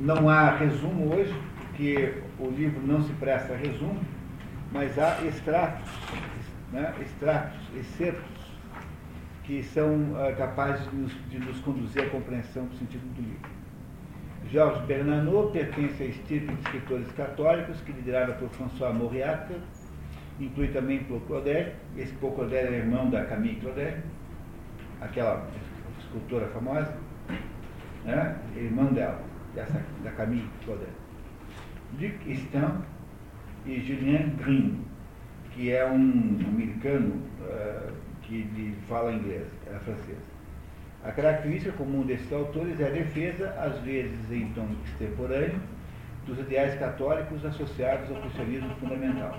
Não há resumo hoje, porque o livro não se presta a resumo, mas há extratos, né? extratos, excertos que são uh, capazes de nos, de nos, conduzir à compreensão do sentido do livro. Georges Bernanos pertence à estirpe de escritores católicos que liderada por François Mauriac, inclui também Claudel, esse Claudel é irmão da Camille Claudel, aquela escultora famosa, né? irmão dela, dessa, da Camille Claudel. Luc Stan e Julien Green, que é um americano uh, que fala inglês, é francesa. A característica comum desses autores é a defesa, às vezes em tom extemporâneo, dos ideais católicos associados ao cristianismo fundamental.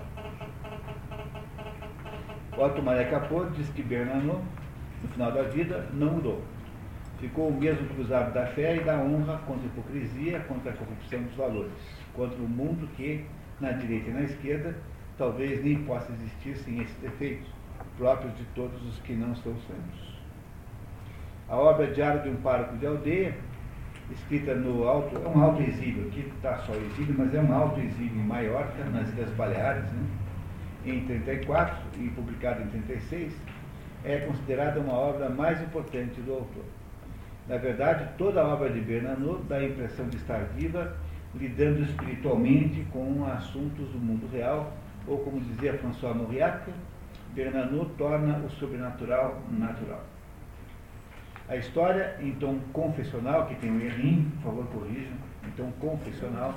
Otto Maria Capot diz que Bernanos, no final da vida, não mudou. Ficou o mesmo cruzado da fé e da honra contra a hipocrisia, contra a corrupção dos valores, contra o mundo que, na direita e na esquerda, talvez nem possa existir sem esses defeitos próprios de todos os que não são santos. A obra Diário de um Pároco de Aldeia, escrita no alto, é um alto exílio, aqui está só exílio, mas é um alto exílio em Maiorca, nas Ilhas Baleares, né? em 34 e publicada em 36, é considerada uma obra mais importante do autor. Na verdade, toda a obra de Bernanos dá a impressão de estar viva, lidando espiritualmente com assuntos do mundo real, ou como dizia François Mauriac, Bernanou torna o sobrenatural natural. A história, em tom confessional, que tem um errinho, por favor corrijam, em tom confessional,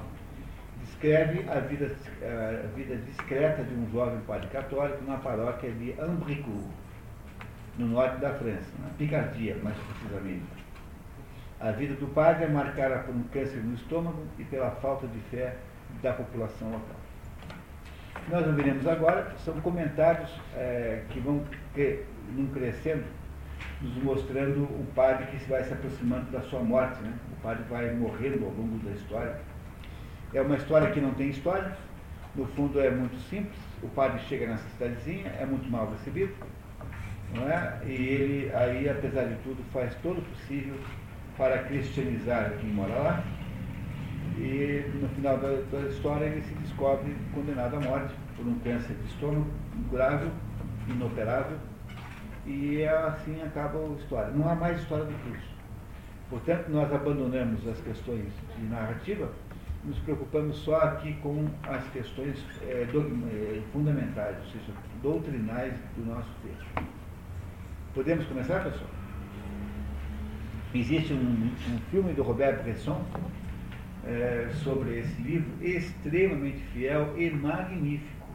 descreve a vida, a vida discreta de um jovem padre católico na paróquia de Ambricourt, no norte da França, na Picardia, mais precisamente. A vida do padre é marcada por um câncer no estômago e pela falta de fé da população local nós ouviremos agora são comentários é, que vão crescendo, nos mostrando o padre que vai se aproximando da sua morte. Né? O padre vai morrendo ao longo da história. É uma história que não tem história, no fundo é muito simples. O padre chega nessa cidadezinha, é muito mal recebido, não é? e ele, aí, apesar de tudo, faz todo o possível para cristianizar quem mora lá e no final da, da, história ele se descobre condenado à morte por um câncer de estômago incurável, inoperável, e assim acaba a história. Não há mais história do curso. Portanto, nós abandonamos as questões de narrativa, nos preocupamos só aqui com as questões é, do, é, fundamentais, ou seja, doutrinais do nosso texto. Podemos começar, pessoal? Existe um, um filme do Roberto Bresson é, sobre esse livro, extremamente fiel e magnífico.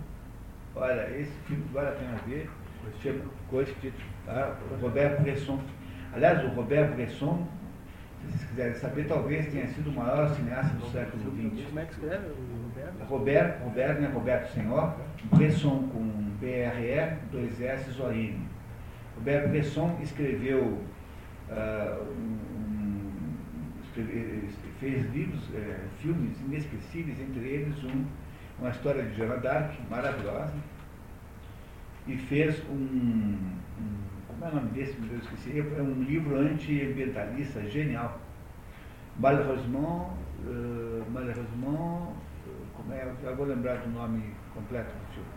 Olha, esse filme vale a pena ver, com esse título, tá? Roberto Bresson. Aliás, o Roberto Bresson, se vocês quiserem saber, talvez tenha sido o maior cineasta do século XX. Como é que escreve o Roberto? Roberto, Roberto, né? Roberto Senhor, Bresson com B-R-E, dois S, Zoine. Robert Bresson escreveu, uh, um, escreve, fez livros, é, filmes inesquecíveis, entre eles um, uma história de Joana d'Arc, maravilhosa, e fez um, um, como é o nome desse, meu Deus, esqueci, é um livro anti-ambientalista genial. Malheureusement, uh, malheureusement, como é, eu vou lembrar do nome completo do filme.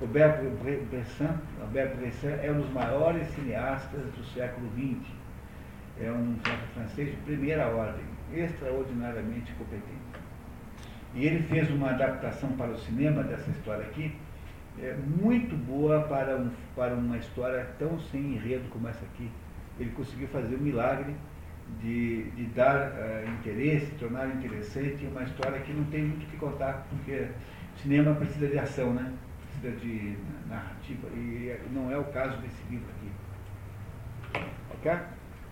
Robert Bresson, Robert Bresson é um dos maiores cineastas do século XX. É um francês de primeira ordem, extraordinariamente competente. E ele fez uma adaptação para o cinema dessa história aqui, é, muito boa para, um, para uma história tão sem enredo como essa aqui. Ele conseguiu fazer um milagre de, de dar uh, interesse, tornar interessante uma história que não tem muito o que contar, porque cinema precisa de ação, né? precisa de narrativa, e não é o caso desse livro aqui. Ok?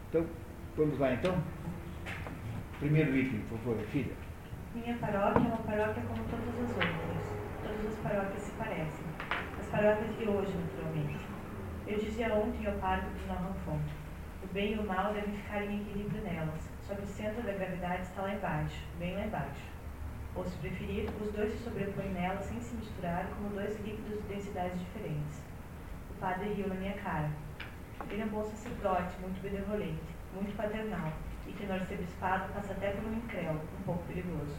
Então, vamos lá então? Primeiro item, por favor, filha. Minha paróquia é uma paróquia como todas as outras. Todas as paróquias se parecem. As paróquias de hoje, naturalmente. Eu dizia ontem ao padre de Nova Fonte o bem e o mal devem ficar em equilíbrio nelas, que o centro da gravidade está lá embaixo, bem lá embaixo. Ou, se preferir, os dois se sobrepõem nelas sem se misturar como dois líquidos de densidades diferentes. O padre riu na minha cara. Ele é um bom sacerdote, muito benevolente, muito paternal, e que no arcebispado passa até por um incrédulo, um pouco perigoso.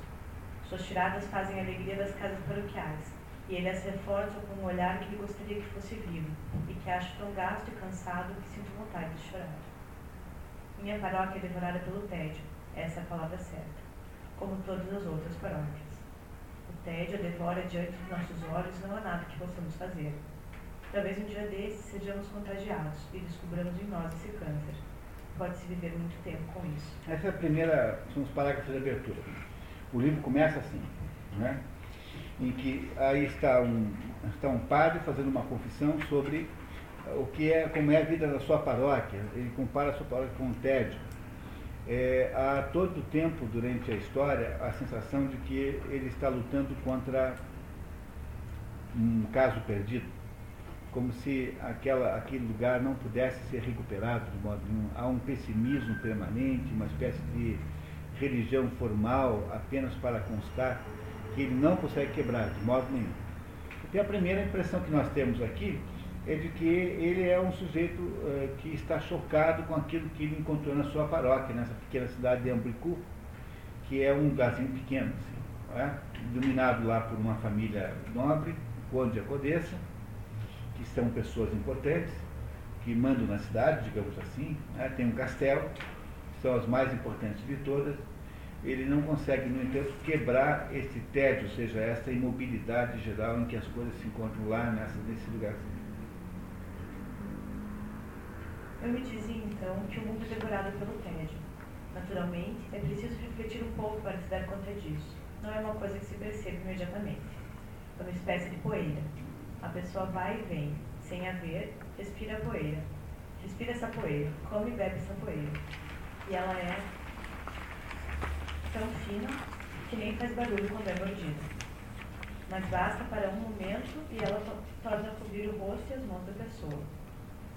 Suas tiradas fazem a alegria das casas paroquiais, e ele as reforça com um olhar que ele gostaria que fosse vivo, e que acho tão gasto e cansado que sinto vontade de chorar. Minha paróquia é devorada pelo tédio, essa é a palavra certa, como todas as outras paróquias. O tédio a devora diante dos nossos olhos não há nada que possamos fazer. Talvez um dia desses sejamos contagiados e descobramos em nós esse câncer. Pode-se viver muito tempo com isso. Essa é a primeira, são os parágrafos de abertura. O livro começa assim, né? Em que aí está um, está um padre fazendo uma confissão sobre o que é, como é a vida da sua paróquia. Ele compara a sua paróquia com um tédio. É, há todo tempo durante a história a sensação de que ele está lutando contra um caso perdido, como se aquela, aquele lugar não pudesse ser recuperado de modo nenhum. Há um pessimismo permanente, uma espécie de religião formal apenas para constar que ele não consegue quebrar de modo nenhum. E a primeira impressão que nós temos aqui é de que ele é um sujeito uh, que está chocado com aquilo que ele encontrou na sua paróquia, nessa pequena cidade de Ambricu, que é um lugarzinho pequeno, assim, é? dominado lá por uma família nobre, Conde e Codessa, que são pessoas importantes, que mandam na cidade, digamos assim, é? tem um castelo, são as mais importantes de todas, ele não consegue, no entanto, quebrar esse tédio, ou seja, essa imobilidade geral em que as coisas se encontram lá nessa, nesse lugarzinho. Eu me dizia então que o mundo é devorado pelo tédio. Naturalmente, é preciso refletir um pouco para se dar conta disso. Não é uma coisa que se percebe imediatamente. É uma espécie de poeira. A pessoa vai e vem, sem haver, respira a poeira. Respira essa poeira, come e bebe essa poeira. E ela é tão fina que nem faz barulho quando é mordida. Mas basta para um momento e ela torna a cobrir o rosto e as mãos da pessoa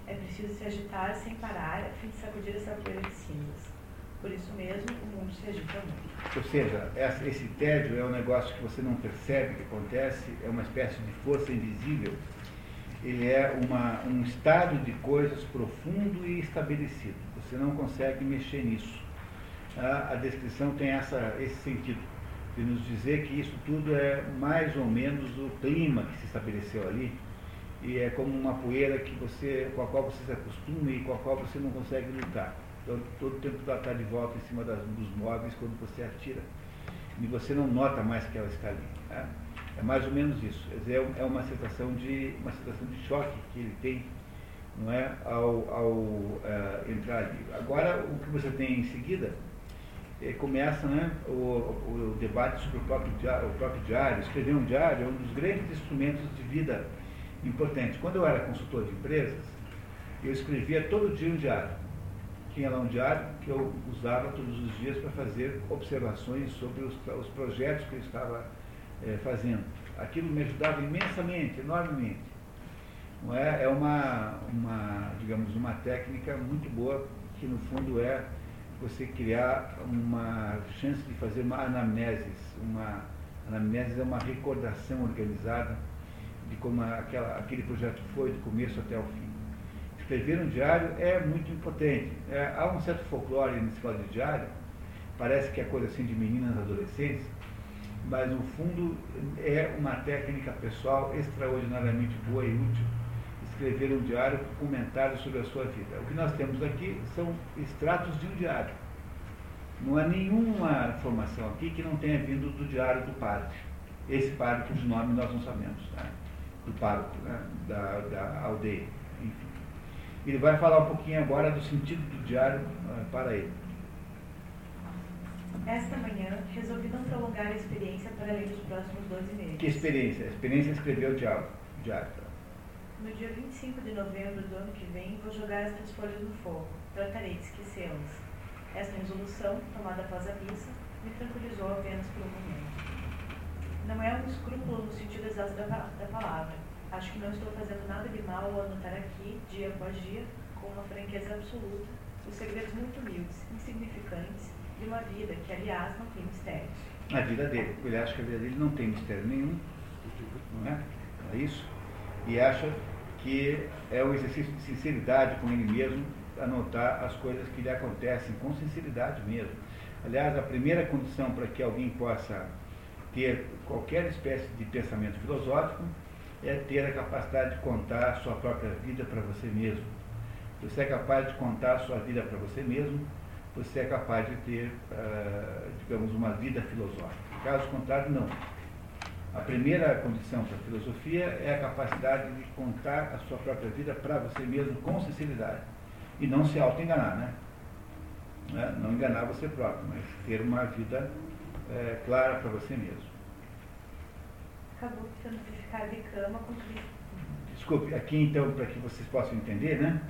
é preciso se agitar sem parar a fim de sacudir essa poeira de cinzas. Por isso mesmo, o mundo se agita muito. Ou seja, esse tédio é um negócio que você não percebe que acontece, é uma espécie de força invisível. Ele é uma, um estado de coisas profundo e estabelecido. Você não consegue mexer nisso. A, a descrição tem essa, esse sentido, de nos dizer que isso tudo é mais ou menos o clima que se estabeleceu ali, e é como uma poeira que você, com a qual você se acostuma e com a qual você não consegue lutar. Então, todo o tempo ela está de volta em cima das, dos móveis quando você atira. E você não nota mais que ela está ali. Né? É mais ou menos isso. Dizer, é uma sensação de uma sensação de choque que ele tem, não é, ao, ao uh, entrar ali. Agora, o que você tem em seguida é, começa, né, o, o, debate sobre o próprio diário, o próprio diário. Escrever um diário é um dos grandes instrumentos de vida importante. Quando eu era consultor de empresas, eu escrevia todo dia um diário. Tinha lá um diário que eu usava todos os dias para fazer observações sobre os, os projetos que eu estava é, fazendo. Aquilo me ajudava imensamente, enormemente. Não é? é uma, uma, digamos, uma técnica muito boa que no fundo é você criar uma chance de fazer uma anamnese. Uma anamnese é uma recordação organizada de como aquela, aquele projeto foi do começo até o fim. Escrever um diário é muito importante. É, há um certo folclore nesse negócio de diário, parece que é coisa assim de meninas adolescentes, mas no fundo é uma técnica pessoal extraordinariamente boa e útil escrever um diário com comentários sobre a sua vida. O que nós temos aqui são extratos de um diário. Não há nenhuma informação aqui que não tenha vindo do diário do padre. Esse padre cujo nome nós não sabemos, tá? do pároco, né? da, da aldeia, enfim. Ele vai falar um pouquinho agora do sentido do diário uh, para ele. Esta manhã, resolvi não prolongar a experiência para além dos próximos 12 meses. Que experiência? A experiência escreveu o diário. diário. No dia 25 de novembro do ano que vem, vou jogar estas folhas no fogo. Tratarei de esquecê-las. Esta resolução, tomada após a missa, me tranquilizou apenas por um momento. Não é um escrúpulo no sentido exato da, da palavra. Acho que não estou fazendo nada de mal ao anotar aqui, dia após dia, com uma franqueza absoluta, os segredos muito humildes, insignificantes, de uma vida que, aliás, não tem mistérios. A vida dele. Ele acha que a vida dele não tem mistério nenhum, não é? Não é isso? E acha que é um exercício de sinceridade com ele mesmo anotar as coisas que lhe acontecem com sinceridade mesmo. Aliás, a primeira condição para que alguém possa ter qualquer espécie de pensamento filosófico é ter a capacidade de contar a sua própria vida para você mesmo. Você é capaz de contar a sua vida para você mesmo, você é capaz de ter, uh, digamos, uma vida filosófica. Caso contrário, não. A primeira condição para a filosofia é a capacidade de contar a sua própria vida para você mesmo com sinceridade. E não se auto-enganar, né? Não enganar você próprio, mas ter uma vida é, clara para você mesmo. Acabou que ficar de cama com Desculpe, aqui então, para que vocês possam entender, né?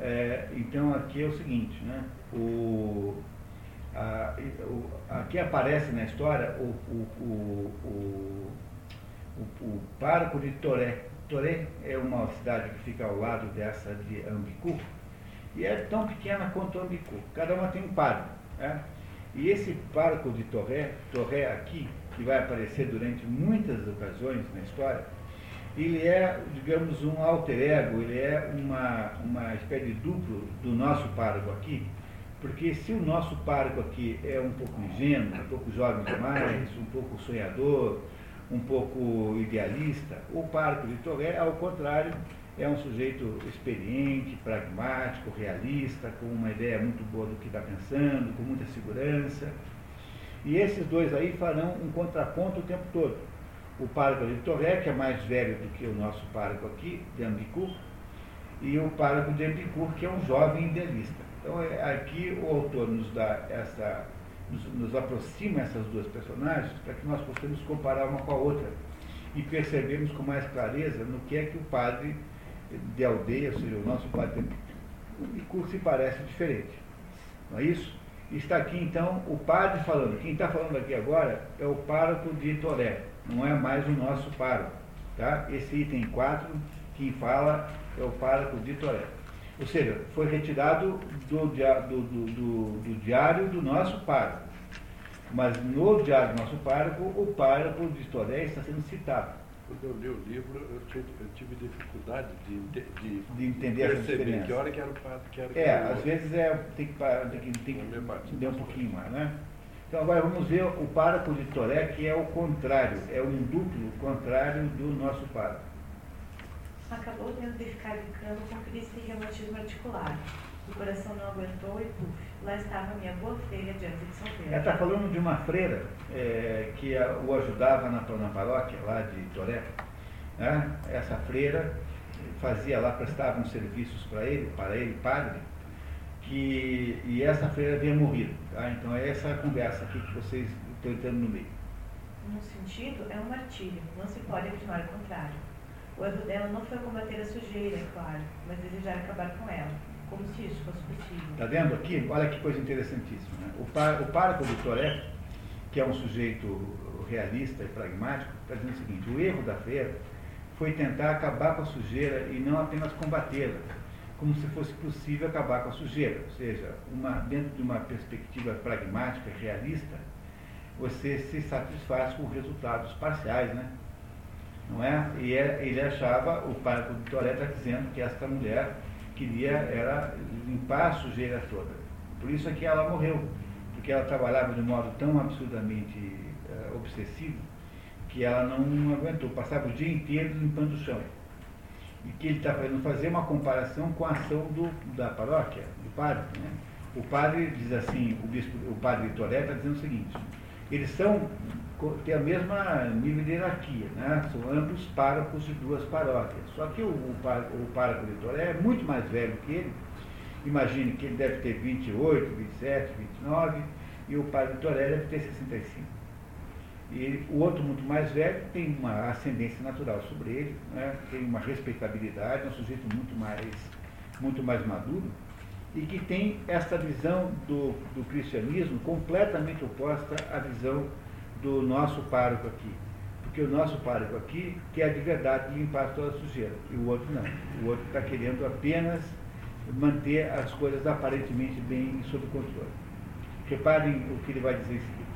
É, então aqui é o seguinte, né? O, a, o, aqui aparece na história o, o, o, o, o, de Toré. Toré é uma cidade que fica ao lado dessa de Ambicu, e é tão pequena quanto Ambicu. Cada uma tem um pároco. Né? E esse parco de Torré, Torré aqui, que vai aparecer durante muitas ocasiões na história, ele é, digamos, um alter ego, ele é uma, uma espécie de duplo do nosso parco aqui, porque se o nosso parco aqui é um pouco ingênuo, um pouco jovem demais, um pouco sonhador, um pouco idealista, o parco de Torré, ao contrário, é um sujeito experiente, pragmático, realista, com uma ideia muito boa do que está pensando, com muita segurança. E esses dois aí farão um contraponto o tempo todo. O pároco de Torré, que é mais velho do que o nosso pároco aqui, de Ambicur, e o pároco de Ambicur, que é um jovem idealista. Então, é, aqui o autor nos dá essa, nos, nos aproxima essas duas personagens para que nós possamos comparar uma com a outra e percebermos com mais clareza no que é que o padre de aldeia, ou seja, o nosso padre Epicuro se parece diferente. Não é isso? Está aqui então o padre falando. Quem está falando aqui agora é o pároco de Toré, não é mais o nosso pároco. Tá? Esse item 4, quem fala é o pároco de Toré. Ou seja, foi retirado do, do, do, do, diário do nosso pároco. Mas no diário do nosso pároco, o pároco de Toré está sendo citado quando eu li o livro, eu tive, eu tive dificuldade de, de, de, de entender de perceber que hora que era o padre, que era É, era às vezes é, tem que, tem que, tem que entender um pouquinho mais, né? Então agora vamos ver o pároco de Toré, que é o contrário, é um duplo contrário do nosso pároco. Acabou tendo de ficar de cama com crise de reumatismo articular. O coração não aguentou e puf, lá estava a minha boa freira diante de São Pedro. Ela está falando de uma freira é, que a, o ajudava na, na paróquia lá de Toré. Né? Essa freira fazia lá, prestava uns serviços para ele, para ele, padre, que, e essa freira havia morrido. Tá? Então é essa conversa aqui que vocês estão entrando no meio. Num sentido, é um martírio, não se pode afirmar o contrário. O erro dela não foi combater a sujeira, é claro, mas desejar acabar com ela como se isso fosse possível. Está vendo aqui? Olha que coisa interessantíssima. Né? O, par, o pároco do Toré, que é um sujeito realista e pragmático, está dizendo o seguinte, o erro da feira foi tentar acabar com a sujeira e não apenas combatê-la, como se fosse possível acabar com a sujeira. Ou seja, uma, dentro de uma perspectiva pragmática, realista, você se satisfaz com resultados parciais, né? Não é? E é, ele achava, o pai do está dizendo que esta mulher queria era limpar a sujeira toda. Por isso é que ela morreu, porque ela trabalhava de modo tão absurdamente uh, obsessivo que ela não aguentou, passava o dia inteiro limpando o chão. E que ele está fazendo fazer uma comparação com a ação do, da paróquia, do padre. Né? O padre diz assim, o, bispo, o padre Toré está dizendo o seguinte, eles são, têm a mesma nível de hierarquia, né? são ambos párocos de duas paróquias. Só que o, o, pároco de Toré é muito mais velho que ele, imagine que ele deve ter 28, 27, 29, e o padre Toré deve ter 65. E o outro, muito mais velho, tem uma ascendência natural sobre ele, né? tem uma respeitabilidade, é um sujeito muito mais, muito mais maduro, e que tem esta visão do, do cristianismo completamente oposta à visão do nosso pároco aqui. Porque o nosso pároco aqui quer de verdade limpar toda a sujeira, e o outro não. O outro está querendo apenas manter as coisas aparentemente bem sob controle. Reparem o que ele vai dizer em seguida.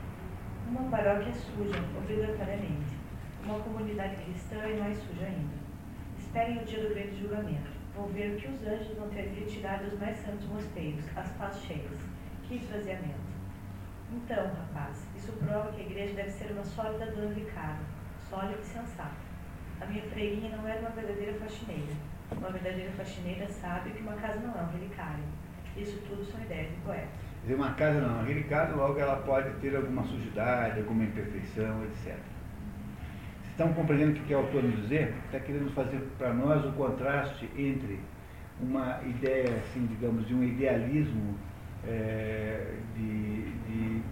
Uma paróquia suja, obrigatoriamente. Uma comunidade cristã é mais suja ainda. Esperem o dia do grande julgamento. Vão ver o que os anjos vão ter retirado dos mais santos mosteiros, as pás cheias. Que esvaziamento. Então, rapaz, isso prova que a igreja deve ser uma sólida dona de casa, sólida e sensata. A minha freirinha não era uma verdadeira faxineira. Uma verdadeira faxineira sabe que uma casa não é um relicário. Isso tudo são ideias de poetas dizer, uma casa não, aquele caso logo ela pode ter alguma sujidade, alguma imperfeição, etc. Estão compreendendo o que é o autor nos dizer? Está querendo fazer para nós o contraste entre uma ideia, assim, digamos, de um idealismo é, de, de,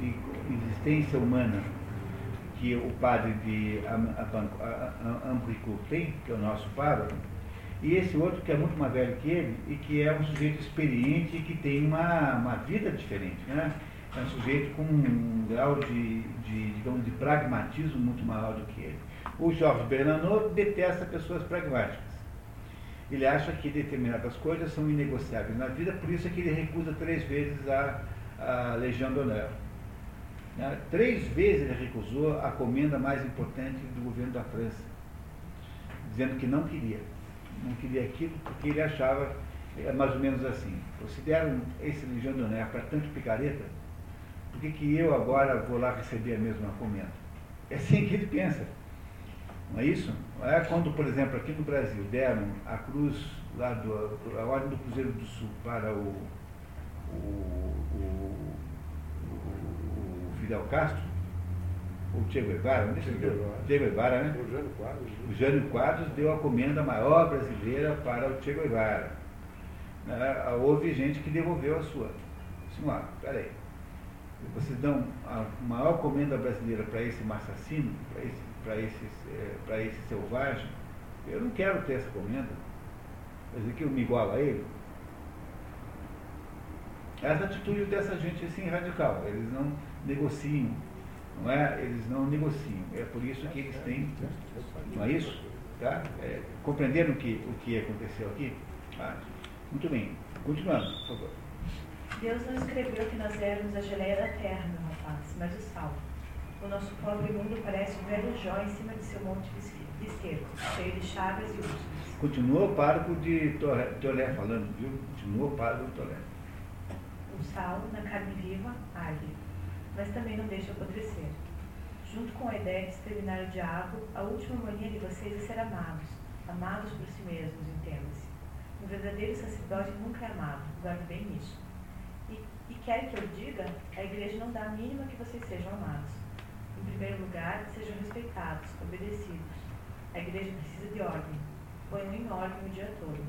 de, existência humana que o padre de Ambricourt tem, que é o nosso padre, e esse outro que é muito mais velho que ele e que é um sujeito experiente e que tem uma, uma vida diferente. Né? É um sujeito com um grau de, de, digamos, de pragmatismo muito maior do que ele. O Jorge Bernanot detesta pessoas pragmáticas. Ele acha que determinadas coisas são inegociáveis na vida, por isso é que ele recusa três vezes a, a Legião d'Honneur. Né? Três vezes ele recusou a comenda mais importante do governo da França, dizendo que não queria não queria aquilo, porque ele achava é, mais ou menos assim, consideram esse Legião d'Honneur para tanto picareta, por que, que eu agora vou lá receber a mesma comenda? É assim que ele pensa. Não é isso? É quando, por exemplo, aqui no Brasil deram a cruz lá do, a ordem do Cruzeiro do Sul para o, o, o, o Fidel Castro, o Che Guevara, não Che Guevara, né? O Jânio Quadros. O Jânio Quadros deu a comenda maior brasileira para o Che Guevara. Né? Houve gente que devolveu a sua. Assim, ah, peraí. Vocês dão a maior comenda brasileira para esse assassino, para esse, para esse, para esse selvagem, eu não quero ter essa comenda. Quer dizer que eu me igualo a ele. Essa atitude dessa gente assim radical, eles não negociam não é? Eles não negociam. É por isso que eles têm. Não é isso? Tá? É, compreenderam o que, o que aconteceu aqui? Ah, muito bem. Continuando, por favor. Deus não escreveu que nós éramos a geleia da terra, meu rapaz, mas o sal. O nosso pobre mundo parece um velho jó em cima de seu monte de esterco, cheio de chagas e ursos. Continua o pároco de Tolé falando, viu? Continua o pároco de Tolé. O sal, na carne viva, arde mas também não deixa apodrecer. Junto com a ideia de exterminar o diabo, a última mania de vocês é ser amados, amados por si mesmos, entenda-se. Um verdadeiro sacerdote nunca é amado, guarde bem isso. E, e quer que eu diga, a igreja não dá a mínima que vocês sejam amados. Em primeiro lugar, sejam respeitados, obedecidos. A igreja precisa de ordem. Ponham em ordem o dia todo.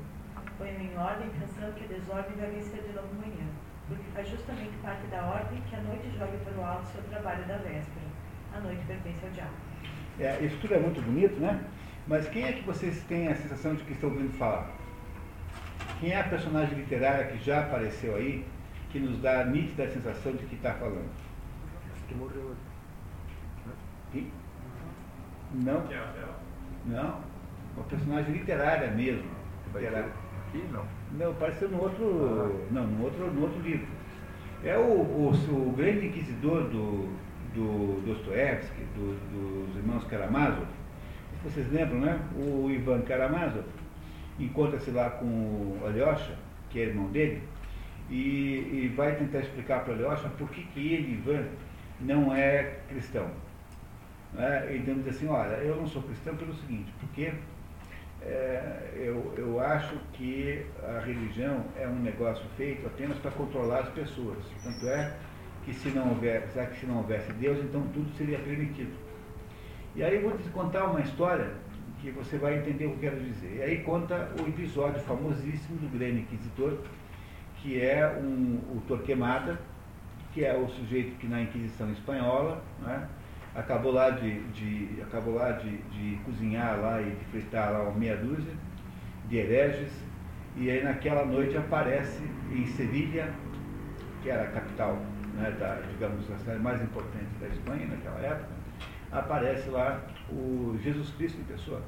Ponham em ordem pensando que a desordem vai vencer de novo amanhã porque faz justamente parte da ordem que a noite joga para o alto seu trabalho da véspera. A noite pertence ao diabo. É, isso tudo é muito bonito, né? Mas quem é que vocês têm a sensação de que estão ouvindo falar? Quem é a personagem literária que já apareceu aí, que nos dá a nítida sensação de que está falando? Que morreu. Quem? Não. Não. uma personagem literária mesmo. Literária. ter aqui, não. Não, apareceu no outro. Não, no outro, no outro livro. É o, o, o grande inquisidor do, do Dostoevsky, do, dos irmãos Karamazov. Vocês lembram, né? O Ivan Karamazov encontra-se lá com o Alyosha, que é irmão dele, e, e vai tentar explicar para o Alyosha por que, que ele, Ivan, não é cristão. Né? Então diz assim, olha, eu não sou cristão pelo seguinte, porque é, eu, eu acho que a religião é um negócio feito apenas para controlar as pessoas. Tanto é que se não houver, já que se não houvesse Deus, então tudo seria permitido. E aí vou te contar uma história que você vai entender o que eu quero dizer. E aí conta o episódio famosíssimo do grande inquisitor, que é um, o Torquemada, que é o sujeito que na Inquisição espanhola, né, acabou lá de, de acabou lá de, de, cozinhar lá e de fritar lá uma meia dúzia de hereges, e aí naquela noite aparece em Sevilha, que era a capital, né, da, digamos, a cidade mais importante da Espanha naquela época, aparece lá o Jesus Cristo em pessoa.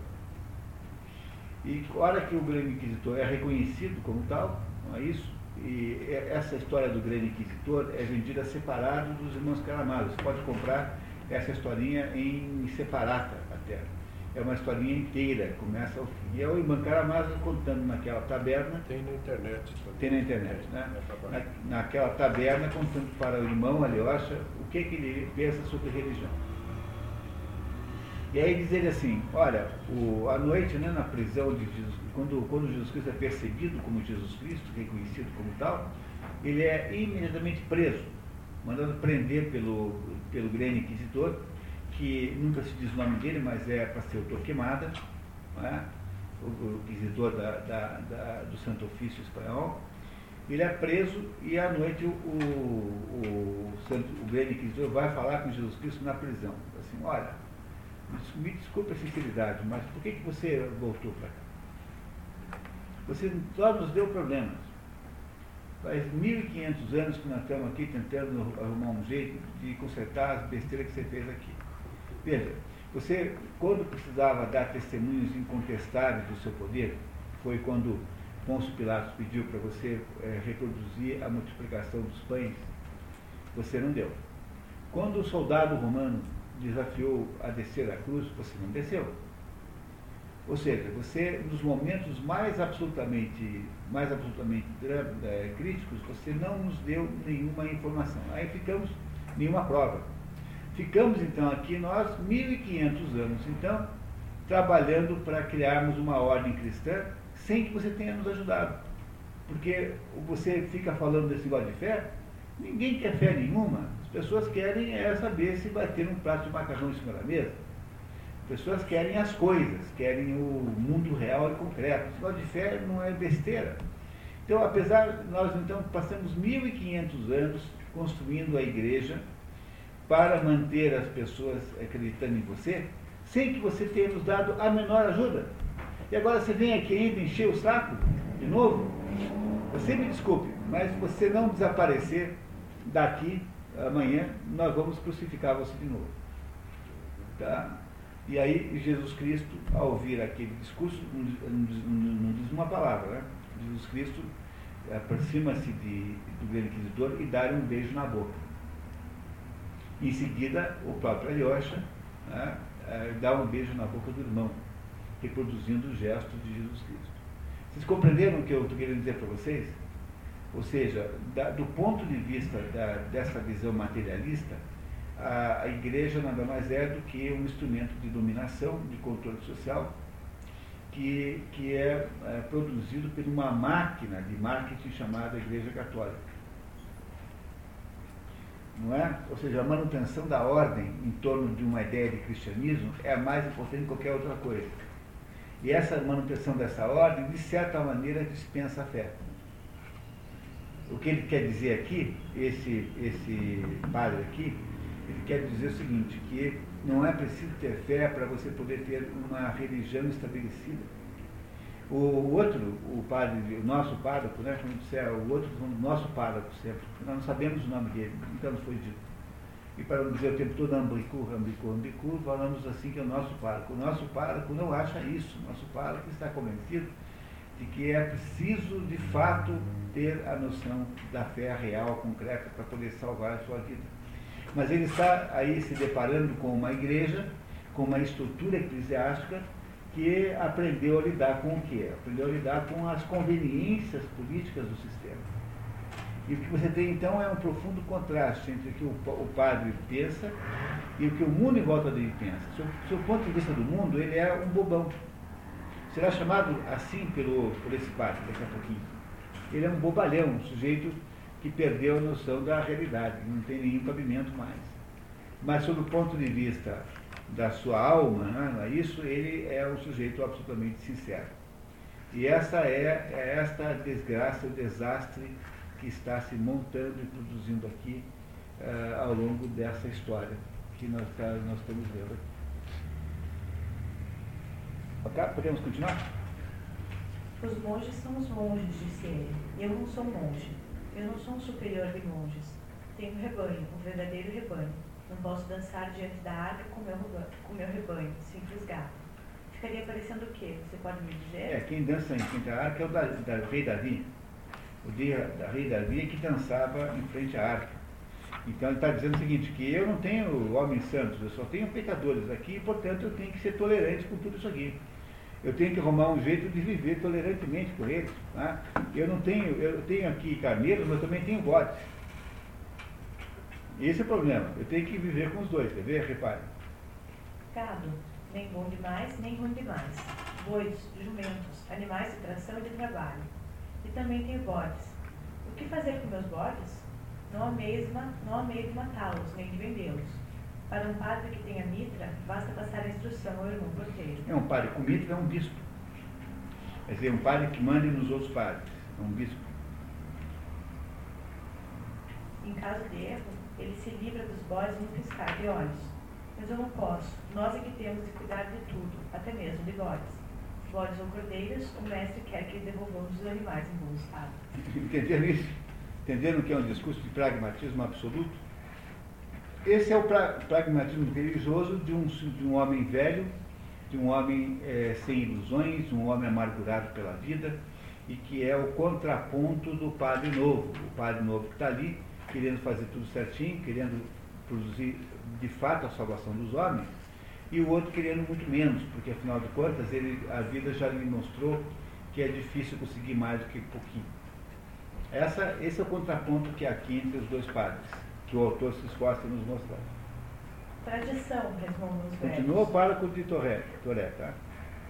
E a hora que o grande inquisitor é reconhecido como tal, não é isso? E essa história do grande inquisitor é vendida separado dos irmãos Caramados. Você pode comprar essa historinha em separata até. É uma historinha inteira, começa ao fim. E é o irmão Caramazo contando naquela taberna. Tem na internet também. Tem na internet, né? Na, naquela taberna contando para o irmão Alyosha o que, que ele pensa sobre religião. E aí diz ele assim, olha, o, à noite, né, na prisão de Jesus, quando, quando Jesus Cristo é percebido como Jesus Cristo, reconhecido como tal, ele é imediatamente preso, mandado prender pelo, pelo grande inquisitor, que nunca se diz o nome dele, mas é para ser o Torquemada, é? o, o, inquisitor da, da, da, do Santo Ofício Espanhol. Ele é preso e à noite o, o, Santo, o grande inquisitor vai falar com Jesus Cristo na prisão. Assim, olha, me desculpe a sinceridade, mas por que, que você voltou para cá? Você só nos deu problemas. Faz 1.500 anos que nós estamos aqui tentando arrumar um jeito de consertar as besteiras que você fez aqui. Veja, você, quando precisava dar testemunhos incontestáveis do seu poder, foi quando Pôncio Pilatos pediu para você é, reproduzir a multiplicação dos pães, você não deu. Quando o soldado romano desafiou a descer a cruz, você não desceu. Ou seja, você, nos momentos mais absolutamente, mais absolutamente é, críticos, você não nos deu nenhuma informação. Aí ficamos, nenhuma prova. Ficamos então aqui nós 1500 anos, então, trabalhando para criarmos uma ordem cristã sem que você tenha nos ajudado. Porque você fica falando desse negócio de fé, ninguém quer fé nenhuma, pessoas querem é saber se vai ter um prato de macarrão em cima da mesa. Pessoas querem as coisas, querem o mundo real e concreto. Esse de fé não é besteira. Então, apesar, nós então passamos 1.500 anos construindo a igreja para manter as pessoas acreditando em você, sem que você tenha nos dado a menor ajuda. E agora você vem aqui ainda encher o saco de novo? Você me desculpe, mas se você não desaparecer daqui, amanhã nós vamos crucificar você de novo. Tá? E aí Jesus Cristo, ao ouvir aquele discurso, não, diz uma palavra, né? Jesus Cristo aproxima-se do grande inquisidor e dá um beijo na boca. Em seguida, o próprio Alyosha né, é, dá um beijo na boca do irmão, reproduzindo o gesto de Jesus Cristo. Vocês compreenderam o que eu estou querendo dizer para vocês? Ou seja, da, do ponto de vista da, dessa visão materialista, a, a, igreja nada mais é do que um instrumento de dominação, de controle social, que, que é, é produzido por uma máquina de marketing chamada Igreja Católica. Não é? Ou seja, a manutenção da ordem em torno de uma ideia de cristianismo é a mais importante que qualquer outra coisa. E essa manutenção dessa ordem, de certa maneira, dispensa a fé. O que ele quer dizer aqui, esse, esse padre aqui, ele quer dizer o seguinte, que não é preciso ter fé para você poder ter uma religião estabelecida. O outro, o padre, o nosso pároco, né, como disser, o outro, o nosso pároco sempre, nós não sabemos o nome dele, nunca nos foi dito. e para não dizer o tempo todo ambicu, ambicu, ambicu, falamos assim que é o nosso pároco. O nosso pároco não acha isso, o nosso pároco está convencido de que é preciso, de fato, ter a noção da fé real, concreta, para poder salvar a sua vida. Mas ele está aí se deparando com uma igreja, com uma estrutura eclesiástica que aprendeu a lidar com o que? Aprendeu a lidar com as conveniências políticas do sistema. E o que você tem então é um profundo contraste entre o que o, padre pensa e o que o mundo em volta dele pensa. Do seu ponto de vista do mundo, ele é um bobão. Será chamado assim pelo, por esse padre daqui a pouquinho. Ele é um bobalhão, um sujeito que perdeu a noção da realidade, não tem nenhum cabimento mais. Mas, sob o ponto de vista da sua alma, né, isso ele é um sujeito absolutamente sincero. E essa é, é esta desgraça, o desastre que está se montando e produzindo aqui uh, ao longo dessa história que nós, tá, nós estamos vendo aqui. Ok? Podemos continuar? Os monges são os monges, disse ele. Eu não sou monge. Eu não sou um superior de monges. Tenho um rebanho, um verdadeiro rebanho. Não posso dançar diante da arca com meu, com meu rebanho, simples gato. Ficaria parecendo o quê? Você pode me dizer? É, quem dança em frente à arca é o da, da rei Davi. O dia da rei Davi é que dançava em frente à arca. Então ele está dizendo o seguinte, que eu não tenho homens santos, eu só tenho pecadores aqui, portanto eu tenho que ser tolerante com tudo isso aqui eu tenho que arrumar um jeito de viver tolerantemente com eles. Tá? Eu não tenho, eu tenho aqui carneiros, mas também tenho bodes. Esse é o problema. Eu tenho que viver com os dois, quer ver? Repare. Gado, nem bom demais, nem ruim demais. Bois, jumentos, animais de tração e de trabalho. E também tenho bodes. O que fazer com meus bodes? Não meio de matá-los, nem de vendê-los para um padre que tenha mitra, basta passar a instrução ao irmão porteiro. É um padre com mitra, é um bispo. Quer dizer, um padre que mande nos outros padres. É um bispo. Em caso de erro, ele se livra dos bodes no piscar de olhos. Mas eu não posso. Nós é que temos de cuidar de tudo, até mesmo de bodes. Bodes ou cordeiras, o mestre quer que devolvamos os animais em bom estado. Entenderam isso? Entenderam que é um discurso de pragmatismo absoluto? Esse é o pra, pragmatismo religioso de um, de um homem velho, de um homem é, sem ilusões, de um homem amargurado pela vida, e que é o contraponto do padre novo. O padre novo que está ali, querendo fazer tudo certinho, querendo produzir de fato a salvação dos homens, e o outro querendo muito menos, porque afinal de contas ele, a vida já lhe mostrou que é difícil conseguir mais do que pouquinho. Essa, esse é o contraponto que há aqui entre os dois padres que o autor se esforça em nos mostrar. Tradição, respondem os velhos. Continua o pároco de Toré, Toré tá?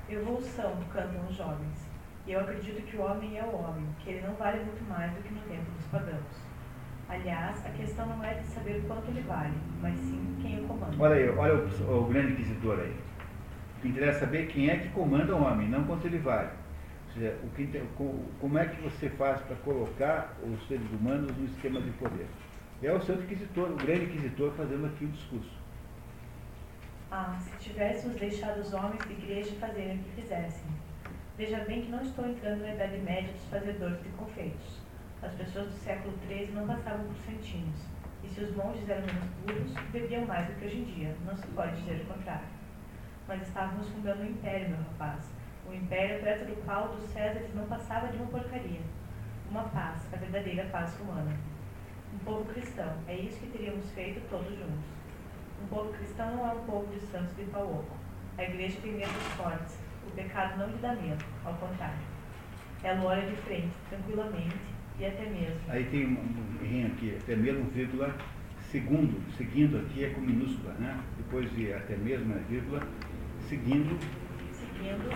Evolução, cantam os jovens. E eu acredito que o homem é o homem, que ele não vale muito mais do que no tempo dos pagãos. Aliás, a questão não é de saber quanto ele vale, mas sim quem o comanda. Olha aí, olha o, o grande inquisidor aí. O que interessa é saber quem é que comanda o homem, não quanto ele vale. Ou seja, o que, como é que você faz para colocar os seres humanos no esquema de poder. É o Santo Inquisitor, o grande Inquisitor, fazendo aqui o discurso. Ah, se tivéssemos deixado os homens de igreja fazerem o que fizessem. Veja bem que não estou entrando na Idade Média dos fazedores de confeitos. As pessoas do século XIII não passavam por centinhos. E se os monges eram menos puros, bebiam mais do que hoje em dia. Não se pode dizer o contrário. Mas estávamos fundando um império, meu rapaz. Um império perto do qual dos Césares não passava de uma porcaria. Uma paz, a verdadeira paz romana um povo cristão. É isso que teríamos feito todos juntos. Um povo cristão não é um povo de santos de oco. A igreja tem medos fortes. O pecado não lhe dá medo, ao contrário. Ela olha de frente, tranquilamente, e até mesmo. Aí tem um errinho aqui, até mesmo vírgula, segundo, seguindo aqui é com minúscula, né? Depois de até mesmo é vírgula, seguindo. Seguindo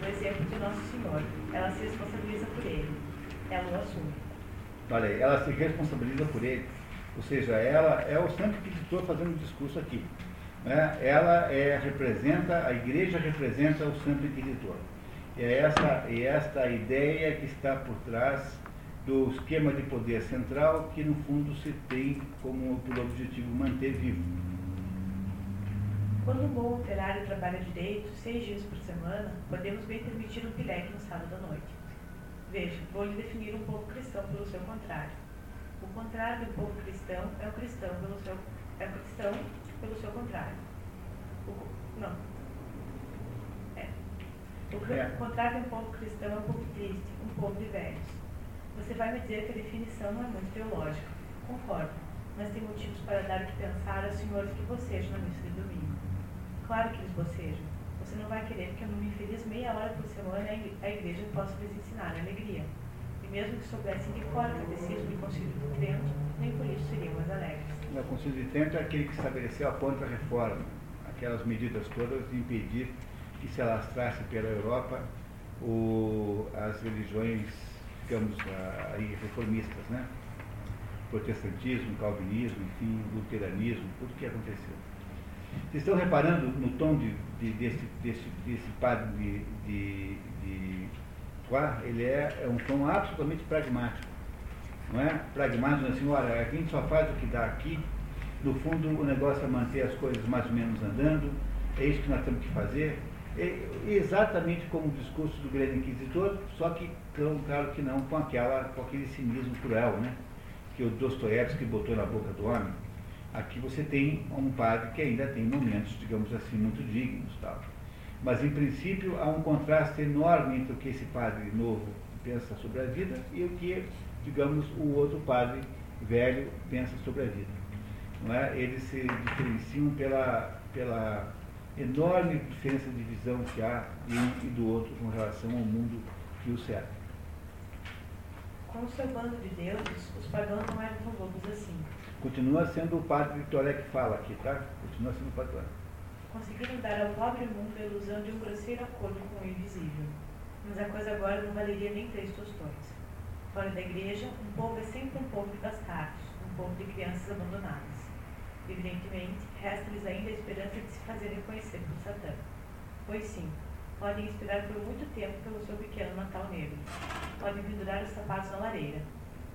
o exemplo de Nosso Senhor. Ela se responsabiliza por ele. Ela o assume. Olha aí, ela se responsabiliza por ele. Ou seja, ela é o santo inquisitor fazendo o discurso aqui. Né? Ela é, representa, a igreja representa o santo inquisitor. É essa, é esta ideia que está por trás do esquema de poder central que, no fundo, se tem como por objetivo manter vivo. Quando um bom operário trabalha direito, seis dias por semana, podemos bem permitir um pileque no sábado à noite. Veja, vou lhe definir um povo cristão pelo seu contrário. O contrário do povo cristão é o cristão pelo seu é cristão pelo seu contrário. O, não. É. O, É. o contrário de um povo cristão é um povo triste, um povo de velhos. Você vai me dizer que a definição não é muito teológica. Concordo, mas tem motivos para dar o que pensar aos senhores que bocejam na missa de domingo. Claro que eles bocejam. Não vai querer que eu não me infeliz meia hora por semana a igre- a igreja possa lhes ensinar a alegria. E mesmo que soubessem de cor o catecismo e concílio de Trento, nem por isso seriam mais alegres. O Conselho de Trento é aquele que estabeleceu a contra-reforma, aquelas medidas todas de impedir que se alastrasse pela Europa o, as religiões, digamos, aí, reformistas, né? Protestantismo, calvinismo, enfim, luteranismo, tudo que aconteceu. Vocês estão reparando no tom de, de- desse, desse, desse padre de, de, de? Ele é, é um tom absolutamente pragmático não é? Pragmático, assim, olha, a gente só faz o que dá aqui, no fundo o negócio é manter as coisas mais ou menos andando, é isso que nós temos que fazer. É exatamente como o discurso do grande inquisitor, só que, claro que não com, aquela, com aquele cinismo cruel, né? Que o Dostoiévski botou na boca do homem. Aqui você tem um padre que ainda tem momentos, digamos assim, muito dignos. Tal. Mas, em princípio, há um contraste enorme entre o que esse padre novo pensa sobre a vida e o que, digamos, o outro padre velho pensa sobre a vida. Não é? Eles se diferenciam pela, pela enorme diferença de visão que há de um e do outro com relação ao mundo que o cerca. Com o seu bando de deuses, os pagãos não eram tão loucos assim. Continua sendo o padre Toré que fala aqui, tá? Continua sendo o padre Toré. Conseguiram dar ao pobre mundo a ilusão de um grosseiro acordo com o invisível. Mas a coisa agora não valeria nem três tostões. Fora da igreja, um povo é sempre um povo de bastardos, um povo de crianças abandonadas. Evidentemente, resta-lhes ainda a esperança de se fazer reconhecer por Satã. Pois sim, podem esperar por muito tempo pelo seu pequeno Natal negro. Podem pendurar os sapatos na lareira.